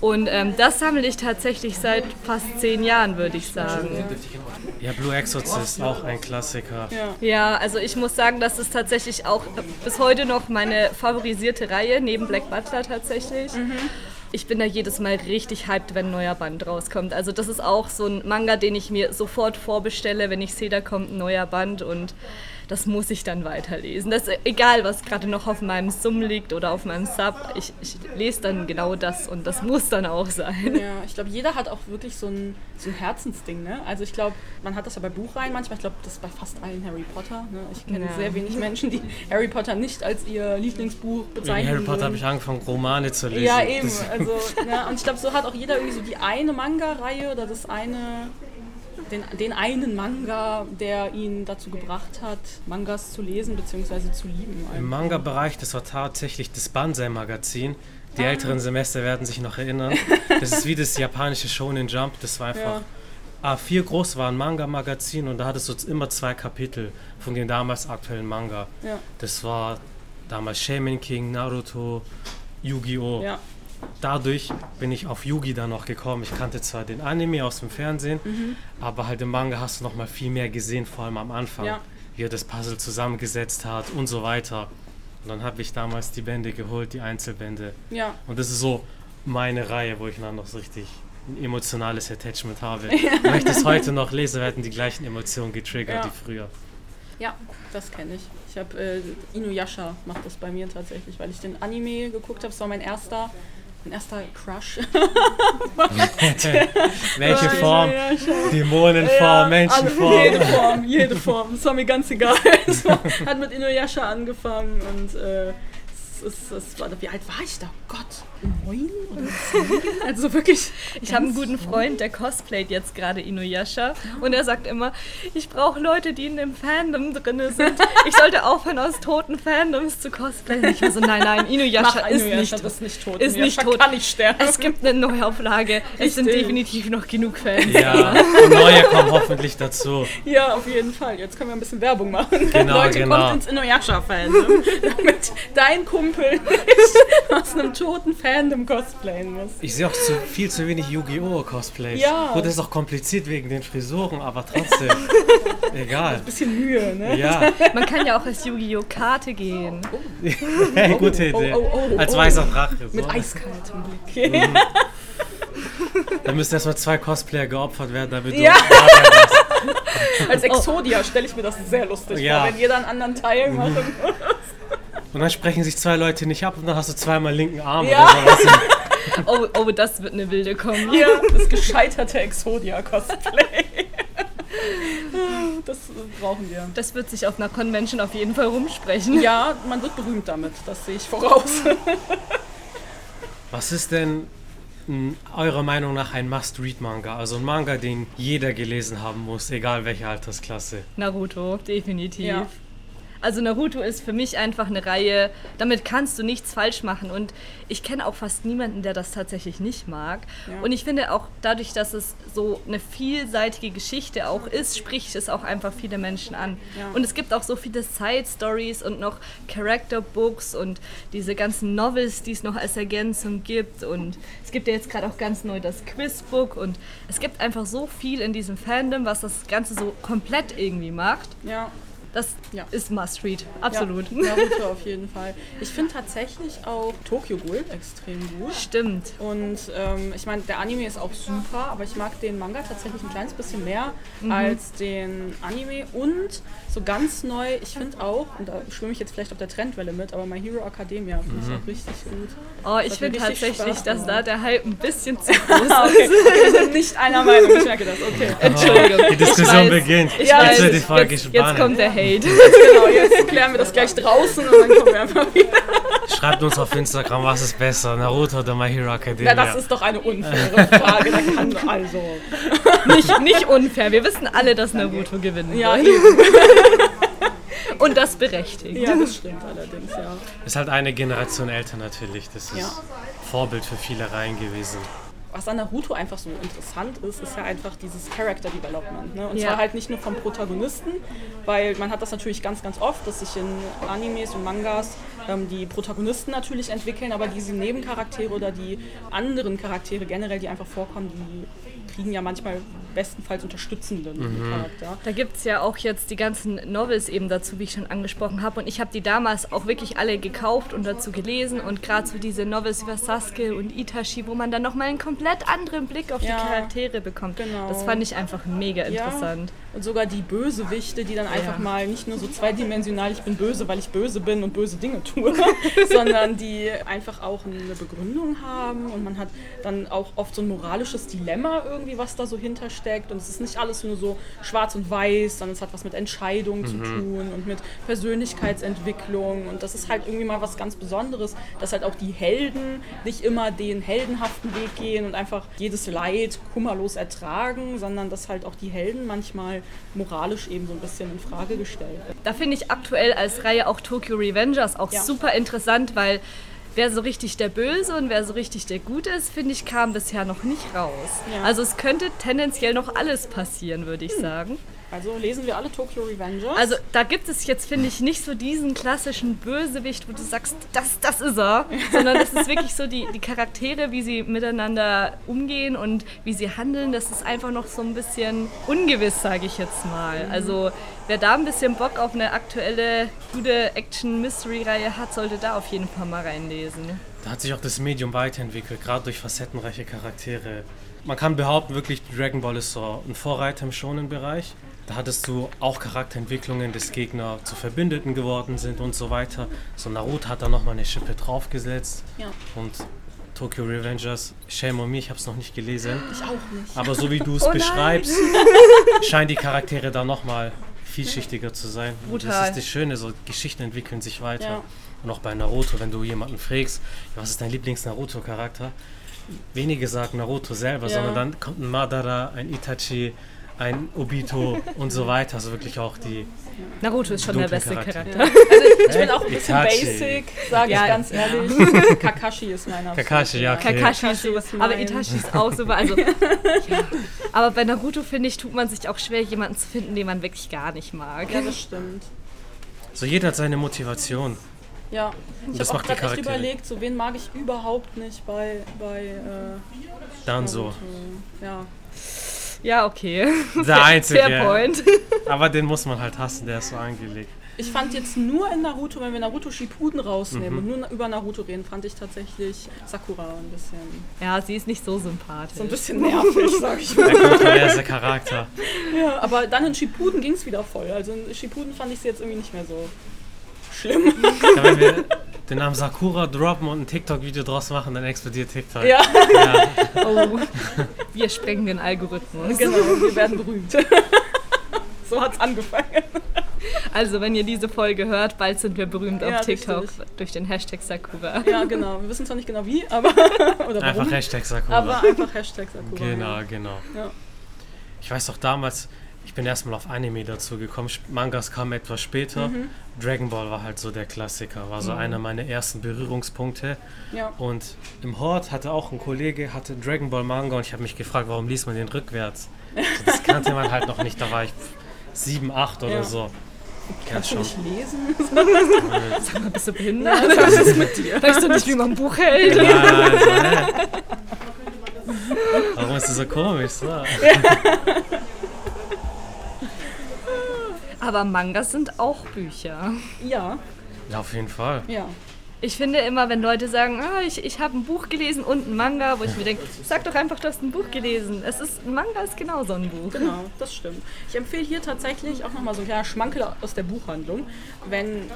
Speaker 3: Und ähm, das sammle ich tatsächlich seit fast zehn Jahren, würde ich sagen.
Speaker 1: Ja, Blue Exorcist, auch ein Klassiker.
Speaker 3: Ja. ja, also ich muss sagen, das ist tatsächlich auch bis heute noch meine favorisierte Reihe, neben Black Butler tatsächlich. Mhm. Ich bin da jedes Mal richtig hyped, wenn ein neuer Band rauskommt. Also das ist auch so ein Manga, den ich mir sofort vorbestelle, wenn ich sehe, da kommt ein neuer Band und das muss ich dann weiterlesen. Das ist egal, was gerade noch auf meinem Sum liegt oder auf meinem Sub. Ich, ich, lese dann genau das und das muss dann auch sein.
Speaker 2: Ja, ich glaube, jeder hat auch wirklich so ein, so ein Herzensding. Ne? Also ich glaube, man hat das ja bei Buchreihen manchmal. Ich glaube, das ist bei fast allen Harry Potter. Ne? Ich kenne ja. sehr wenig Menschen, die Harry Potter nicht als ihr Lieblingsbuch bezeichnen.
Speaker 1: Harry Potter habe ich angefangen, Romane zu lesen.
Speaker 2: Ja, eben. Also, ja, und ich glaube, so hat auch jeder irgendwie so die eine Manga-Reihe oder das eine den, den einen Manga, der ihn dazu gebracht hat, Mangas zu lesen bzw. zu lieben.
Speaker 1: Im Manga-Bereich, das war tatsächlich das Banzai-Magazin. Die ah. älteren Semester werden sich noch erinnern. Das ist wie das japanische Shonen Jump. Das war einfach ja. A4 groß war ein Manga-Magazin und da hattest du immer zwei Kapitel von den damals aktuellen Manga.
Speaker 2: Ja.
Speaker 1: Das war damals Shaman King, Naruto, Yu-Gi-Oh!
Speaker 2: Ja.
Speaker 1: Dadurch bin ich auf Yugi dann noch gekommen. Ich kannte zwar den Anime aus dem Fernsehen,
Speaker 2: Mhm.
Speaker 1: aber halt im Manga hast du noch mal viel mehr gesehen, vor allem am Anfang,
Speaker 2: Ja.
Speaker 1: wie er das Puzzle zusammengesetzt hat und so weiter. Und dann habe ich damals die Bände geholt, die Einzelbände.
Speaker 2: Ja.
Speaker 1: Und das ist so meine Reihe, wo ich dann noch so richtig ein emotionales Attachment habe. Wenn ich das heute noch lese, werden die gleichen Emotionen getriggert
Speaker 2: Ja.
Speaker 1: wie früher.
Speaker 2: Ja, das kenne ich. Ich habe äh, Inuyasha macht das bei mir tatsächlich, weil ich den Anime geguckt habe. Das war mein erster, mein erster Crush.
Speaker 1: Welche Form? Dämonenform,
Speaker 2: Ja,
Speaker 1: Menschenform.
Speaker 2: alle- Jede Form, jede Form. Das war mir ganz egal. Es war, hat mit Inuyasha angefangen und äh, es, es, es war, wie alt war ich da? Oh Gott, neun oder zehn? Also wirklich.
Speaker 3: Ich habe einen guten Freund, der cosplayt jetzt gerade Inuyasha und er sagt immer, ich brauche Leute, die in dem Fandom drin sind. Ich sollte aufhören, aus toten Fandoms zu cosplayen. Ich war so, nein, nein, Inuyascha
Speaker 2: Mach
Speaker 3: ist
Speaker 2: Inuyasha,
Speaker 3: nicht
Speaker 2: ist nicht tot.
Speaker 3: Ist nicht
Speaker 2: Inuyasha
Speaker 3: tot.
Speaker 2: kann nicht sterben.
Speaker 3: Es gibt eine Neuauflage. Es sind definitiv noch genug Fans.
Speaker 1: Ja, und neue kommen hoffentlich dazu.
Speaker 2: Ja, auf jeden Fall. Jetzt können wir ein bisschen Werbung machen.
Speaker 1: Genau,
Speaker 2: Leute,
Speaker 1: genau.
Speaker 2: kommt ins Inuyasha-Fandom, damit dein Kumpel aus einem toten Fandom cosplayen muss.
Speaker 1: Ich sehe auch zu, viel zu wenig Yu-Gi-Oh! Cosplays.
Speaker 2: Ja.
Speaker 1: Gut, das ist auch kompliziert wegen den Frisuren, aber trotzdem. Egal.
Speaker 2: Bisschen Mühe, ne?
Speaker 1: Ja,
Speaker 3: Man kann ja auch als Yu-Gi-Oh! Karte gehen.
Speaker 1: hey, gute
Speaker 2: oh,
Speaker 1: Idee.
Speaker 2: oh, oh,
Speaker 1: Als
Speaker 2: oh.
Speaker 1: weißer Drache. So.
Speaker 2: Mit eiskaltem Blick.
Speaker 1: Mhm. Da müssen erstmal zwei Cosplayer geopfert werden, damit
Speaker 2: Ja.
Speaker 1: du.
Speaker 2: Als Exodia stelle ich mir das sehr lustig
Speaker 1: Ja.
Speaker 2: vor, wenn jeder einen anderen Teil macht.
Speaker 1: Und dann sprechen sich zwei Leute nicht ab und dann hast du zweimal linken Arm
Speaker 2: Ja.
Speaker 1: oder sowas.
Speaker 3: Oh, oh, das wird eine wilde Kombi.
Speaker 2: Ja, das gescheiterte Exodia-Cosplay. Das äh, brauchen wir.
Speaker 3: Das wird sich auf einer Convention auf jeden Fall rumsprechen.
Speaker 2: Ja, man wird berühmt damit, das sehe ich voraus.
Speaker 1: Was ist denn m, eurer Meinung nach ein Must-Read-Manga? Also ein Manga, den jeder gelesen haben muss, egal welche Altersklasse.
Speaker 3: Naruto, definitiv.
Speaker 2: Ja.
Speaker 3: Also Naruto ist für mich einfach eine Reihe, damit kannst du nichts falsch machen und ich kenne auch fast niemanden, der das tatsächlich nicht mag.
Speaker 2: Ja.
Speaker 3: Und ich finde auch dadurch, dass es so eine vielseitige Geschichte auch ist, spricht es auch einfach viele Menschen an.
Speaker 2: Ja.
Speaker 3: Und es gibt auch so viele Side-Stories und noch Character-Books und diese ganzen Novels, die es noch als Ergänzung gibt und es gibt ja jetzt gerade auch ganz neu das Quizbook und es gibt einfach so viel in diesem Fandom, was das Ganze so komplett irgendwie macht.
Speaker 2: Ja,
Speaker 3: Das
Speaker 2: Ja.
Speaker 3: ist Must-Read, absolut.
Speaker 2: Ja, Naruto auf jeden Fall. Ich finde tatsächlich auch Tokyo Ghoul extrem gut.
Speaker 3: Stimmt.
Speaker 2: Und ähm, ich meine, der Anime ist auch super, aber ich mag den Manga tatsächlich ein kleines bisschen mehr
Speaker 3: Mhm.
Speaker 2: als den Anime. Und so ganz neu, ich finde auch, und da schwimme ich jetzt vielleicht auf der Trendwelle mit, aber My Hero Academia finde ich auch richtig gut.
Speaker 3: Oh, ich finde tatsächlich,
Speaker 2: Spaß
Speaker 3: dass da der Hype ein bisschen zu groß ist.
Speaker 2: Okay, wir sind nicht einer Meinung, ich merke das, okay.
Speaker 3: Entschuldigung.
Speaker 1: Die Diskussion
Speaker 3: Ich weiß,
Speaker 1: beginnt.
Speaker 3: Ich
Speaker 2: Ja,
Speaker 1: jetzt
Speaker 3: weiß,
Speaker 1: wird die
Speaker 3: jetzt,
Speaker 1: Folge
Speaker 3: jetzt,
Speaker 1: spannend.
Speaker 3: kommt der Hate.
Speaker 2: Genau, jetzt klären wir das gleich draußen und dann kommen wir einfach wieder.
Speaker 1: Schreibt uns auf Instagram, was ist besser, Naruto oder My Hero Academia?
Speaker 2: Ja, das ist doch eine unfaire Frage. Da kann also.
Speaker 3: nicht, nicht unfair. Wir wissen alle, dass Naruto gewinnen
Speaker 2: Ja,
Speaker 3: wird.
Speaker 2: eben.
Speaker 3: Und das berechtigt.
Speaker 2: Ja, das stimmt allerdings, ja.
Speaker 1: ist halt eine Generation älter natürlich. Das ist
Speaker 2: Ja.
Speaker 1: Vorbild für viele Reihen gewesen.
Speaker 2: Was an Naruto einfach so interessant ist, ist ja einfach dieses Character Development. Ne? Und
Speaker 3: Ja.
Speaker 2: zwar halt nicht nur vom Protagonisten, weil man hat das natürlich ganz, ganz oft, dass sich in Animes und Mangas ähm, die Protagonisten natürlich entwickeln, aber diese Nebencharaktere oder die anderen Charaktere generell, die einfach vorkommen, die kriegen ja manchmal bestenfalls unterstützenden Charakter.
Speaker 3: Da gibt es ja auch jetzt die ganzen Novels eben dazu, wie ich schon angesprochen habe. Und ich habe die damals auch wirklich alle gekauft und dazu gelesen. Und gerade so diese Novels über Sasuke und Itachi, wo man dann nochmal einen komplett anderen Blick auf
Speaker 2: Ja,
Speaker 3: die Charaktere bekommt.
Speaker 2: genau.
Speaker 3: Das fand ich einfach mega
Speaker 2: Ja.
Speaker 3: interessant.
Speaker 2: Und sogar die Bösewichte, die dann einfach
Speaker 3: Ja.
Speaker 2: mal nicht nur so zweidimensional, ich bin böse, weil ich böse bin und böse Dinge tue, sondern die einfach auch eine Begründung haben und man hat dann auch oft so ein moralisches Dilemma irgendwie, was da so hintersteckt und es ist nicht alles nur so schwarz und weiß, sondern es hat was mit Entscheidungen zu tun und mit Persönlichkeitsentwicklung und das ist halt irgendwie mal was ganz Besonderes, dass halt auch die Helden nicht immer den heldenhaften Weg gehen und einfach jedes Leid kummerlos ertragen, sondern dass halt auch die Helden manchmal moralisch eben so ein bisschen in Frage gestellt werden.
Speaker 3: Da finde ich aktuell als Reihe auch Tokyo Revengers auch
Speaker 2: Ja.
Speaker 3: super interessant, weil wer so richtig der Böse und wer so richtig der Gute ist, finde ich, kam bisher noch nicht raus.
Speaker 2: Ja.
Speaker 3: Also es könnte tendenziell noch alles passieren, würde ich sagen.
Speaker 2: Also lesen wir alle Tokyo Revengers.
Speaker 3: Also da gibt es jetzt, finde ich, nicht so diesen klassischen Bösewicht, wo du sagst, das, das ist er, sondern es ist wirklich so die, die Charaktere, wie sie miteinander umgehen und wie sie handeln, das ist einfach noch so ein bisschen ungewiss, sage ich jetzt mal. Also wer da ein bisschen Bock auf eine aktuelle, gute Action-Mystery-Reihe hat, sollte da auf jeden Fall mal reinlesen.
Speaker 1: Da hat sich auch das Medium weiterentwickelt, gerade durch facettenreiche Charaktere. Man kann behaupten, wirklich, Dragon Ball ist so ein Vorreiter im Shonen-Bereich. Da hattest du auch Charakterentwicklungen, dass Gegner zu Verbündeten geworden sind und so weiter. So Naruto hat da nochmal eine Schippe draufgesetzt.
Speaker 2: ja,
Speaker 1: Und Tokyo Revengers, shame on me, ich habe es noch nicht gelesen.
Speaker 2: ich auch nicht.
Speaker 1: Aber so wie du es
Speaker 3: Oh
Speaker 1: beschreibst, scheinen die Charaktere da nochmal vielschichtiger zu sein. Und Das
Speaker 3: Brutal.
Speaker 1: ist das Schöne, so Geschichten entwickeln sich weiter.
Speaker 2: Ja.
Speaker 1: Und auch bei Naruto, wenn du jemanden fragst, was ist dein Lieblings-Naruto-Charakter? Wenige sagen Naruto selber,
Speaker 2: Ja.
Speaker 1: sondern dann kommt ein Madara, ein Itachi, ein Obito und so weiter. Also wirklich auch die
Speaker 3: Naruto ist schon der beste
Speaker 1: Charaktere.
Speaker 3: Charakter.
Speaker 2: Also ich bin auch ein bisschen
Speaker 1: Itachi.
Speaker 2: basic, sage
Speaker 3: Ja.
Speaker 2: ich ganz ehrlich. Kakashi ist meiner.
Speaker 1: Kakashi, ja, okay.
Speaker 3: Kakashi ist
Speaker 2: ist
Speaker 3: aber Itachi ist auch super. Also, ja. Aber bei Naruto, finde ich, tut man sich auch schwer, jemanden zu finden, den man wirklich gar nicht mag.
Speaker 2: Ja, das stimmt.
Speaker 1: So jeder hat seine Motivation.
Speaker 2: Ja, ich
Speaker 1: Das
Speaker 2: habe auch gerade echt überlegt, so wen mag ich überhaupt nicht bei, bei äh,
Speaker 1: Dann so.
Speaker 2: Naruto. Ja,
Speaker 3: Ja, okay.
Speaker 1: Der Einzige.
Speaker 3: Fair point.
Speaker 1: Aber den muss man halt hassen, der ist so angelegt.
Speaker 2: ich fand jetzt nur in Naruto, wenn wir Naruto Shippuden rausnehmen
Speaker 1: Mhm.
Speaker 2: und nur über Naruto reden, fand ich tatsächlich Sakura ein bisschen,
Speaker 3: Ja, sie ist nicht so sympathisch.
Speaker 2: so ein bisschen nervig, sag ich mal.
Speaker 1: Der kontroverse Charakter.
Speaker 2: Ja, aber dann in Shippuden ging es wieder voll. Also in Shippuden fand ich sie jetzt irgendwie nicht mehr so schlimm.
Speaker 1: Ja, wenn wir den Namen Sakura droppen und ein TikTok-Video draus machen, dann explodiert TikTok.
Speaker 2: Ja,
Speaker 1: Ja.
Speaker 3: Oh, wir sprengen den Algorithmus.
Speaker 2: genau, wir werden berühmt. so hat's angefangen.
Speaker 3: Also, wenn ihr diese Folge hört, bald sind wir berühmt
Speaker 2: Ja,
Speaker 3: auf TikTok
Speaker 2: richtig.
Speaker 3: durch den Hashtag Sakura.
Speaker 2: Ja, genau. Wir wissen zwar nicht genau wie, aber oder warum,
Speaker 1: Einfach Hashtag Sakura.
Speaker 2: aber einfach Hashtag Sakura.
Speaker 1: Genau,
Speaker 2: Ja.
Speaker 1: genau.
Speaker 2: Ja.
Speaker 1: Ich weiß auch damals, ich bin erstmal auf Anime dazu gekommen. Mangas kamen etwas später.
Speaker 2: Mhm.
Speaker 1: Dragon Ball war halt so der Klassiker, war so einer meiner ersten Berührungspunkte.
Speaker 2: Ja.
Speaker 1: Und im Hort hatte auch ein Kollege, hatte Dragon Ball Manga und ich habe mich gefragt, warum liest man den rückwärts? So, das kannte man halt noch nicht, da war ich sieben, acht oder
Speaker 2: Ja.
Speaker 1: so. Ja,
Speaker 2: Kannst du
Speaker 1: schon.
Speaker 2: nicht lesen?
Speaker 3: Sag mal, bist du behindert? Was ist mit dir? Weißt du nicht, wie man ein Buch hält?
Speaker 1: Ja, also, hä? Warum ist das so komisch? So?
Speaker 3: Aber Mangas sind auch Bücher.
Speaker 2: Ja,
Speaker 1: Ja, auf jeden Fall.
Speaker 2: ja.
Speaker 3: Ich finde immer, wenn Leute sagen, ah, ich, ich habe ein Buch gelesen und ein Manga, wo ich mir denke, sag doch einfach, du hast ein Buch gelesen. Es ist, ein Manga ist genauso ein Buch.
Speaker 2: Genau, das stimmt. Ich empfehle hier tatsächlich auch nochmal so ein kleiner Schmankel aus der Buchhandlung. Wenn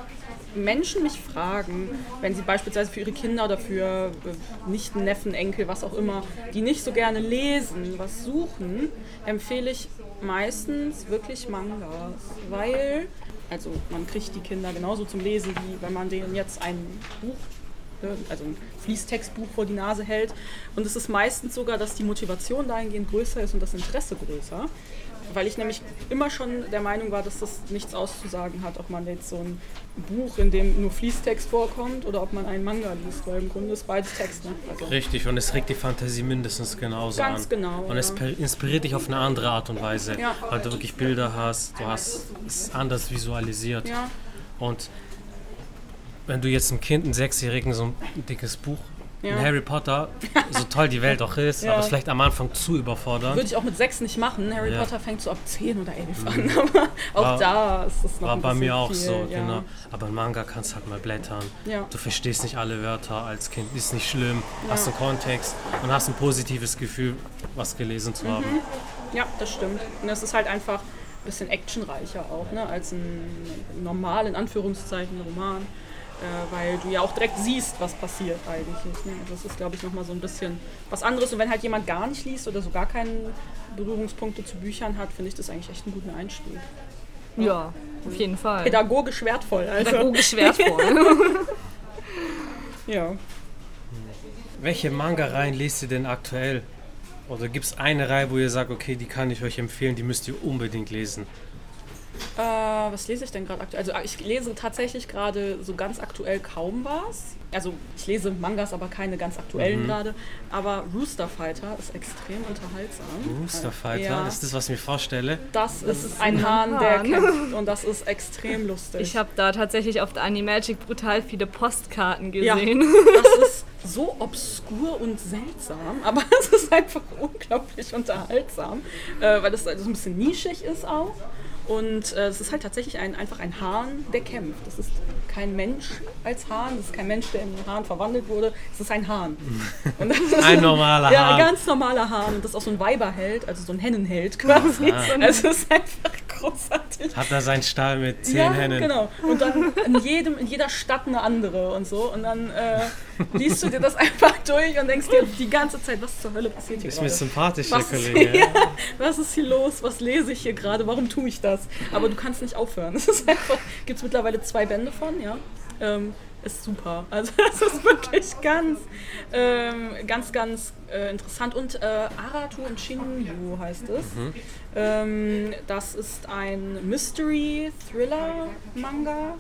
Speaker 2: Menschen mich fragen, wenn sie beispielsweise für ihre Kinder oder für äh, Nichten, Neffen, Enkel, was auch immer, die nicht so gerne lesen, was suchen, empfehle ich meistens wirklich Mangas, weil also man kriegt die Kinder genauso zum Lesen, wie wenn man denen jetzt ein Buch ne, also ein Fließtextbuch vor die Nase hält. Und es ist meistens sogar, dass die Motivation dahingehend größer ist und das Interesse größer. Weil ich nämlich immer schon der Meinung war, dass das nichts auszusagen hat, ob man jetzt so ein Buch, in dem nur Fließtext vorkommt oder ob man einen Manga liest, weil im Grunde ist beides Text. Ne? Also,
Speaker 1: Richtig, und es regt die Fantasie mindestens genauso
Speaker 2: Ganz
Speaker 1: an.
Speaker 2: genau,
Speaker 1: Und es
Speaker 2: ja.
Speaker 1: inspiriert dich auf eine andere Art und Weise,
Speaker 2: Ja.
Speaker 1: weil du wirklich Bilder hast, du hast es anders visualisiert.
Speaker 2: ja,
Speaker 1: Und wenn du jetzt einem Kind, einem Sechsjährigen, so ein dickes Buch,
Speaker 2: Ja.
Speaker 1: ein Harry Potter, so toll die Welt auch ist,
Speaker 2: Ja.
Speaker 1: aber es vielleicht am Anfang zu überfordern,
Speaker 2: würde ich auch mit sechs nicht machen. Harry
Speaker 1: Ja.
Speaker 2: Potter fängt so ab 10 oder 11 an, aber auch
Speaker 1: War-
Speaker 2: da ist es noch
Speaker 1: war
Speaker 2: ein
Speaker 1: bei mir auch
Speaker 2: viel,
Speaker 1: so, genau. Aber ein Manga kannst halt mal blättern. Du verstehst nicht alle Wörter als Kind, ist nicht schlimm, hast einen Kontext und hast ein positives Gefühl, was gelesen zu haben.
Speaker 2: Ja, das stimmt. Und es ist halt einfach ein bisschen actionreicher auch, ne, als ein normal, in Anführungszeichen, Roman. Äh, weil du ja auch direkt siehst, was passiert eigentlich. Ne? Das ist, glaube ich, nochmal so ein bisschen was anderes. Und wenn halt jemand gar nicht liest oder so gar keine Berührungspunkte zu Büchern hat, finde ich das eigentlich echt einen guten Einstieg.
Speaker 3: Ja, auf jeden Fall.
Speaker 2: Pädagogisch wertvoll. Also.
Speaker 3: Pädagogisch wertvoll.
Speaker 2: Ja.
Speaker 1: Welche Manga-Reihen lest ihr denn aktuell? Oder gibt es eine Reihe, wo ihr sagt, okay, die kann ich euch empfehlen, die müsst ihr unbedingt lesen?
Speaker 2: Äh, was lese ich denn gerade aktuell? Also ich lese tatsächlich gerade so ganz aktuell kaum was. Also ich lese Mangas, aber keine ganz aktuellen gerade. Aber Rooster Fighter ist extrem unterhaltsam.
Speaker 1: Rooster Fighter,
Speaker 2: Ja.
Speaker 1: das ist das, was ich mir vorstelle.
Speaker 2: Das ist ein Hahn, der kämpft und das ist extrem lustig.
Speaker 3: Ich habe da tatsächlich auf der Animagic brutal viele Postkarten
Speaker 2: Ja.
Speaker 3: gesehen.
Speaker 2: Das ist so obskur und seltsam, aber es ist einfach unglaublich unterhaltsam, äh, weil das also so ein bisschen nischig ist auch. Und äh, es ist halt tatsächlich ein, einfach ein Hahn, der kämpft. Das ist kein Mensch als Hahn, das ist kein Mensch, der in einen Hahn verwandelt wurde. Es ist ein Hahn. Und das ist
Speaker 1: Ein normaler
Speaker 2: Ja,
Speaker 1: Hahn.
Speaker 2: ganz normaler Hahn. Und das ist auch so ein Weiberheld, also so ein Hennenheld quasi. Also es ist einfach großartig.
Speaker 1: Hat er seinen Stall mit zehn
Speaker 2: Ja,
Speaker 1: Hennen.
Speaker 2: genau. Und dann in, jedem, in jeder Stadt eine andere und so. Und dann äh, liest du dir das einfach durch und denkst dir die ganze Zeit, was zur Hölle passiert hier
Speaker 1: Ist mir
Speaker 2: gerade?
Speaker 1: sympathisch, der
Speaker 2: Was,
Speaker 1: Kollege.
Speaker 2: ja, was ist hier los? Was lese ich hier gerade? Warum tue ich das? Aber du kannst nicht aufhören. Es ist einfach, gibt es mittlerweile zwei Bände von, ja. Ähm, ist super. Also es ist wirklich ganz, ähm, ganz, ganz äh, interessant. Und äh, Aratu und Shinju heißt es. Ähm, das ist ein Mystery-Thriller-Manga.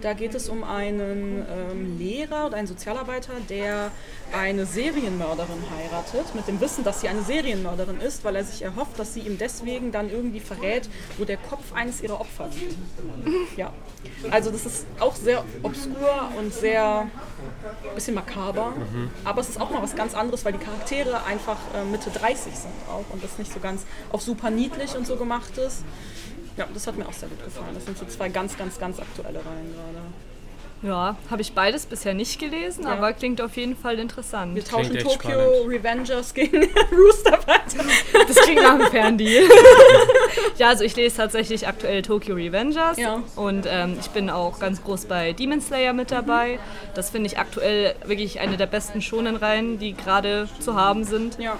Speaker 2: Da geht es um einen ähm, Lehrer oder einen Sozialarbeiter, der eine Serienmörderin heiratet, mit dem Wissen, dass sie eine Serienmörderin ist, weil er sich erhofft, dass sie ihm deswegen dann irgendwie verrät, wo der Kopf eines ihrer Opfer liegt. Ja. Also das ist auch sehr obskur und sehr bisschen makaber, aber es ist auch mal was ganz anderes, weil die Charaktere einfach äh, Mitte 30 sind auch und das nicht so ganz auf super niedlich und so gemacht ist. Ja, das hat mir auch sehr gut gefallen. Das sind so zwei ganz, ganz, ganz aktuelle Reihen gerade.
Speaker 3: Ja, habe ich beides bisher nicht gelesen, aber klingt auf jeden Fall interessant.
Speaker 2: Wir tauschen
Speaker 1: echt
Speaker 2: Tokyo
Speaker 1: spannend.
Speaker 2: Revengers gegen Rooster Fighter.
Speaker 3: Das klingt nach einem Ferndeal. ja, also ich lese tatsächlich aktuell Tokyo Revengers
Speaker 2: Ja.
Speaker 3: und ähm, ich bin auch ganz groß bei Demon Slayer mit dabei. Das finde ich aktuell wirklich eine der besten Shonen-Reihen, die gerade zu haben sind.
Speaker 2: Ja.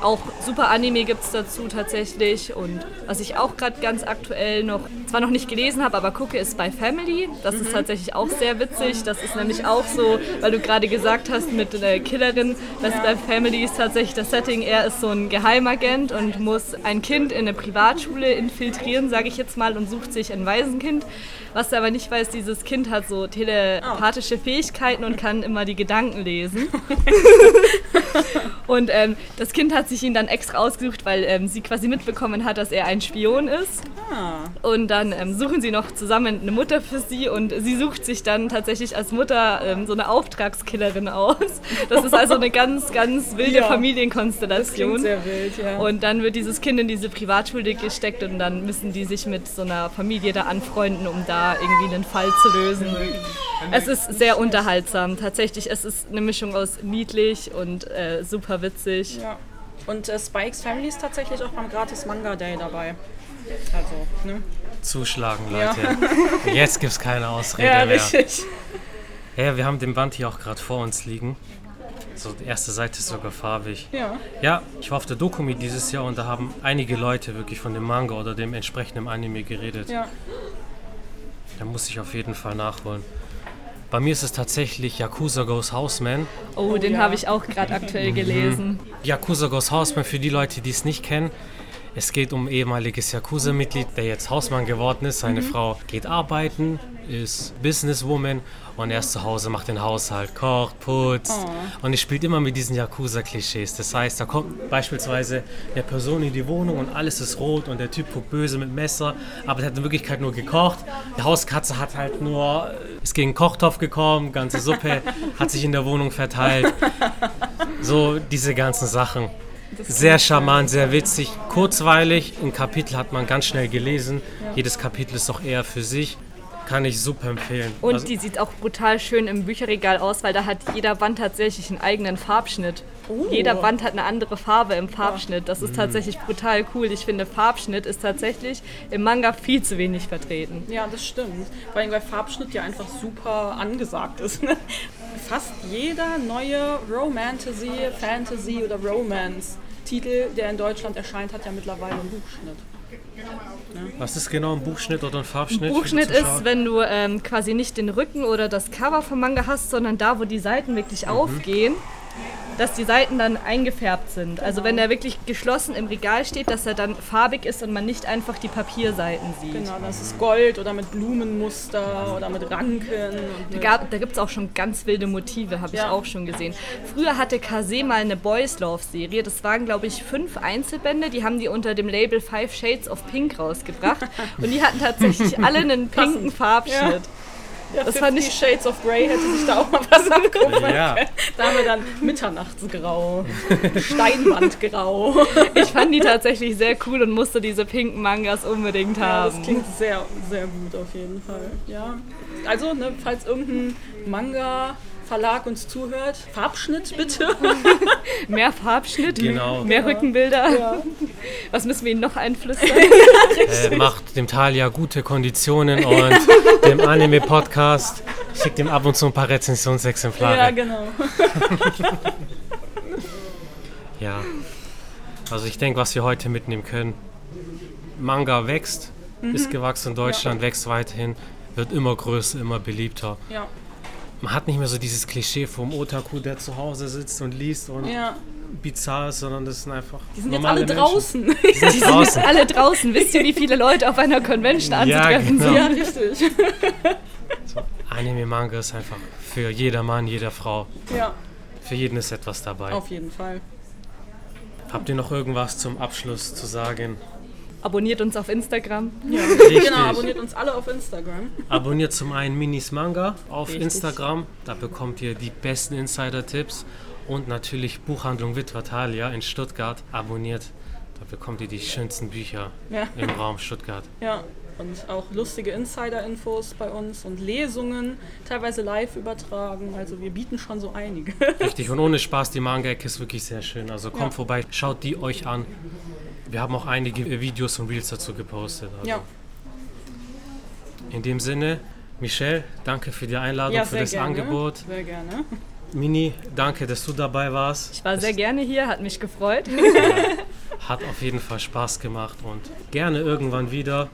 Speaker 3: Auch super Anime gibt es dazu tatsächlich. Und was ich auch gerade ganz aktuell noch, zwar noch nicht gelesen habe, aber gucke, ist bei Family. Das ist tatsächlich auch sehr witzig. Das ist nämlich auch so, weil du gerade gesagt hast mit der Killerin, dass bei Family ist tatsächlich das Setting, er ist so ein Geheimagent und muss ein Kind in eine Privatschule infiltrieren, sage ich jetzt mal, und sucht sich ein Waisenkind. Was er aber nicht weiß, dieses Kind hat so telepathische Fähigkeiten und kann immer die Gedanken lesen. Und ähm, das Kind hat sich ihn dann extra ausgesucht, weil ähm, sie quasi mitbekommen hat, dass er ein Spion ist.
Speaker 2: Ah.
Speaker 3: Und dann ähm, suchen sie noch zusammen eine Mutter für sie und sie sucht sich dann tatsächlich als Mutter ähm, so eine Auftragskillerin aus. Das ist also eine ganz, ganz wilde
Speaker 2: Ja. Das
Speaker 3: Familienkonstellation.
Speaker 2: klingt sehr wild, ja.
Speaker 3: Und dann wird dieses Kind in diese Privatschule gesteckt und dann müssen die sich mit so einer Familie da anfreunden, um da irgendwie einen Fall zu lösen. Es ist sehr unterhaltsam. Tatsächlich, es ist eine Mischung aus niedlich und äh, super witzig.
Speaker 2: ja. Und äh, Spikes Family ist tatsächlich auch beim gratis Manga Day dabei. Also, ne?
Speaker 1: Zuschlagen,
Speaker 2: Ja.
Speaker 1: Leute. Jetzt gibt's keine Ausrede
Speaker 2: Ja,
Speaker 1: mehr.
Speaker 2: richtig.
Speaker 1: Ja, wir haben den Band hier auch gerade vor uns liegen. So, die erste Seite ist sogar farbig.
Speaker 2: Ja.
Speaker 1: Ja, ich war auf der Dokumi dieses Jahr und da haben einige Leute wirklich von dem Manga oder dem entsprechenden Anime geredet.
Speaker 2: Ja.
Speaker 1: Da muss ich auf jeden Fall nachholen. Bei mir ist es tatsächlich Yakuza Goes Houseman.
Speaker 3: Oh, den
Speaker 2: ja.
Speaker 3: habe ich auch gerade aktuell gelesen.
Speaker 1: Yakuza Goes Houseman, für die Leute, die es nicht kennen, es geht um ein ehemaliges Yakuza-Mitglied, der jetzt Hausmann geworden ist. Seine Frau geht arbeiten, ist Businesswoman und er ist zu Hause, macht den Haushalt, kocht, putzt. Und es spielt immer mit diesen Yakuza-Klischees. Das heißt, da kommt beispielsweise eine Person in die Wohnung und alles ist rot und der Typ guckt böse mit Messer, aber der hat in Wirklichkeit nur gekocht. Die Hauskatze hat halt nur, ist gegen den Kochtopf gekommen, ganze Suppe hat sich in der Wohnung verteilt. So diese ganzen Sachen. Sehr charmant, sehr witzig, kurzweilig. Ein Kapitel hat man ganz schnell gelesen. Jedes Kapitel ist auch eher für sich. Kann ich super empfehlen.
Speaker 3: Und
Speaker 1: Also-
Speaker 3: die sieht auch brutal schön im Bücherregal aus, weil da hat jeder Band tatsächlich einen eigenen Farbschnitt.
Speaker 2: Oh.
Speaker 3: Jeder Band hat eine andere Farbe im Farbschnitt. Das ist tatsächlich brutal cool. Ich finde, Farbschnitt ist tatsächlich im Manga viel zu wenig vertreten.
Speaker 2: Ja, das stimmt. Vor allem, weil Farbschnitt ja einfach super angesagt ist. Ne? Fast jeder neue Romantasy, Fantasy oder Romance-Titel, der in Deutschland erscheint, hat ja mittlerweile einen Buchschnitt.
Speaker 1: Was ist genau ein Buchschnitt oder ein Farbschnitt? die
Speaker 3: Buchschnitt ist, wenn du ähm, quasi nicht den Rücken oder das Cover vom Manga hast, sondern da, wo die Seiten wirklich
Speaker 1: Mhm.
Speaker 3: aufgehen. Dass die Seiten dann eingefärbt sind. Also wenn er wirklich geschlossen im Regal steht, dass er dann farbig ist und man nicht einfach die Papierseiten sieht.
Speaker 2: Genau, das ist Gold oder mit Blumenmuster oder mit Ranken.
Speaker 3: Da, gab- da gibt es auch schon ganz wilde Motive, habe ich
Speaker 2: Ja.
Speaker 3: auch schon gesehen. Früher hatte Kase mal eine Boys Love Serie. Das waren, glaube ich, fünf Einzelbände. Die haben die unter dem Label Five Shades of Pink rausgebracht. Und die hatten tatsächlich alle einen pinken Farbschnitt.
Speaker 2: ja,
Speaker 3: das
Speaker 2: 50
Speaker 3: fand ich-
Speaker 2: Shades of Grey hätte sich da auch mal was abgucken
Speaker 1: Ja.
Speaker 2: können. Da haben wir dann Mitternachtsgrau, Steinwandgrau.
Speaker 3: Ich fand die tatsächlich sehr cool und musste diese pinken Mangas unbedingt
Speaker 2: Ja, das
Speaker 3: haben.
Speaker 2: klingt sehr, sehr gut auf jeden Fall. Ja. Also, ne, falls irgendein Manga-Verlag uns zuhört, Farbschnitt bitte.
Speaker 3: Mehr Farbschnitt,
Speaker 1: Genau.
Speaker 3: mehr Rückenbilder. Was müssen wir ihnen noch einflüstern?
Speaker 1: Äh, macht dem Talia gute Konditionen und dem Anime-Podcast schickt ihm ab und zu ein paar Rezensionsexemplare.
Speaker 2: Ja, genau.
Speaker 1: Ja. Also ich denke, was wir heute mitnehmen können, Manga wächst,
Speaker 2: Mhm.
Speaker 1: ist gewachsen in Deutschland, wächst weiterhin, wird immer größer, immer beliebter.
Speaker 2: Ja,
Speaker 1: Man hat nicht mehr so dieses Klischee vom Otaku, der zu Hause sitzt und liest und
Speaker 2: ja.
Speaker 1: bizarr ist, sondern das sind einfach
Speaker 2: Die sind jetzt alle
Speaker 1: Menschen.
Speaker 2: draußen.
Speaker 1: Die sind draußen.
Speaker 3: Alle draußen. Wisst ihr, wie viele Leute auf einer Convention
Speaker 1: Ja,
Speaker 3: anzutreffen
Speaker 1: genau.
Speaker 2: ja,
Speaker 3: sind?
Speaker 2: richtig.
Speaker 1: Anime-Manga ist einfach für jeder Mann, jede Frau.
Speaker 2: Ja,
Speaker 1: Für jeden ist etwas dabei.
Speaker 2: auf jeden Fall.
Speaker 1: Habt ihr noch irgendwas zum Abschluss zu sagen?
Speaker 3: Abonniert uns auf Instagram.
Speaker 1: Richtig.
Speaker 2: Genau, abonniert uns alle auf Instagram.
Speaker 1: Abonniert zum einen Minis Manga auf
Speaker 2: Richtig.
Speaker 1: Instagram. Da bekommt ihr die besten Insider-Tipps. Und natürlich Buchhandlung Witwatalia in Stuttgart. Abonniert. Da bekommt ihr die schönsten Bücher
Speaker 2: Ja.
Speaker 1: im Raum Stuttgart.
Speaker 2: Ja, und auch lustige Insider-Infos bei uns und Lesungen, teilweise live übertragen. Also wir bieten schon so einige.
Speaker 1: Richtig. Und ohne Spaß, die Manga-Ecke ist wirklich sehr schön. Also kommt
Speaker 2: Ja.
Speaker 1: vorbei, schaut die euch an. Wir haben auch einige Videos und Reels dazu gepostet. Also
Speaker 2: Ja,
Speaker 1: In dem Sinne, Michelle, danke für die Einladung,
Speaker 2: ja
Speaker 1: für das
Speaker 2: gerne.
Speaker 1: Angebot.
Speaker 2: Sehr gerne.
Speaker 1: Mini, danke, dass du dabei warst.
Speaker 3: Ich war sehr gerne hier, hat mich gefreut.
Speaker 1: Hat auf jeden Fall Spaß gemacht und gerne irgendwann wieder.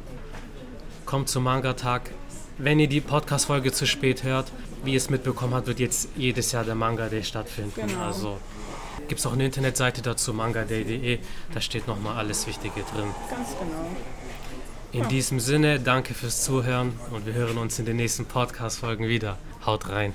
Speaker 1: Kommt zum Manga-Tag. Wenn ihr die Podcast-Folge zu spät hört, wie ihr es mitbekommen habt, wird jetzt jedes Jahr der Manga Day stattfinden.
Speaker 2: Genau.
Speaker 1: Also gibt es auch eine Internetseite dazu, mangaday.de. Da steht nochmal alles Wichtige drin.
Speaker 2: Ganz genau.
Speaker 1: In diesem Sinne, danke fürs Zuhören und wir hören uns in den nächsten Podcast-Folgen wieder. Haut rein.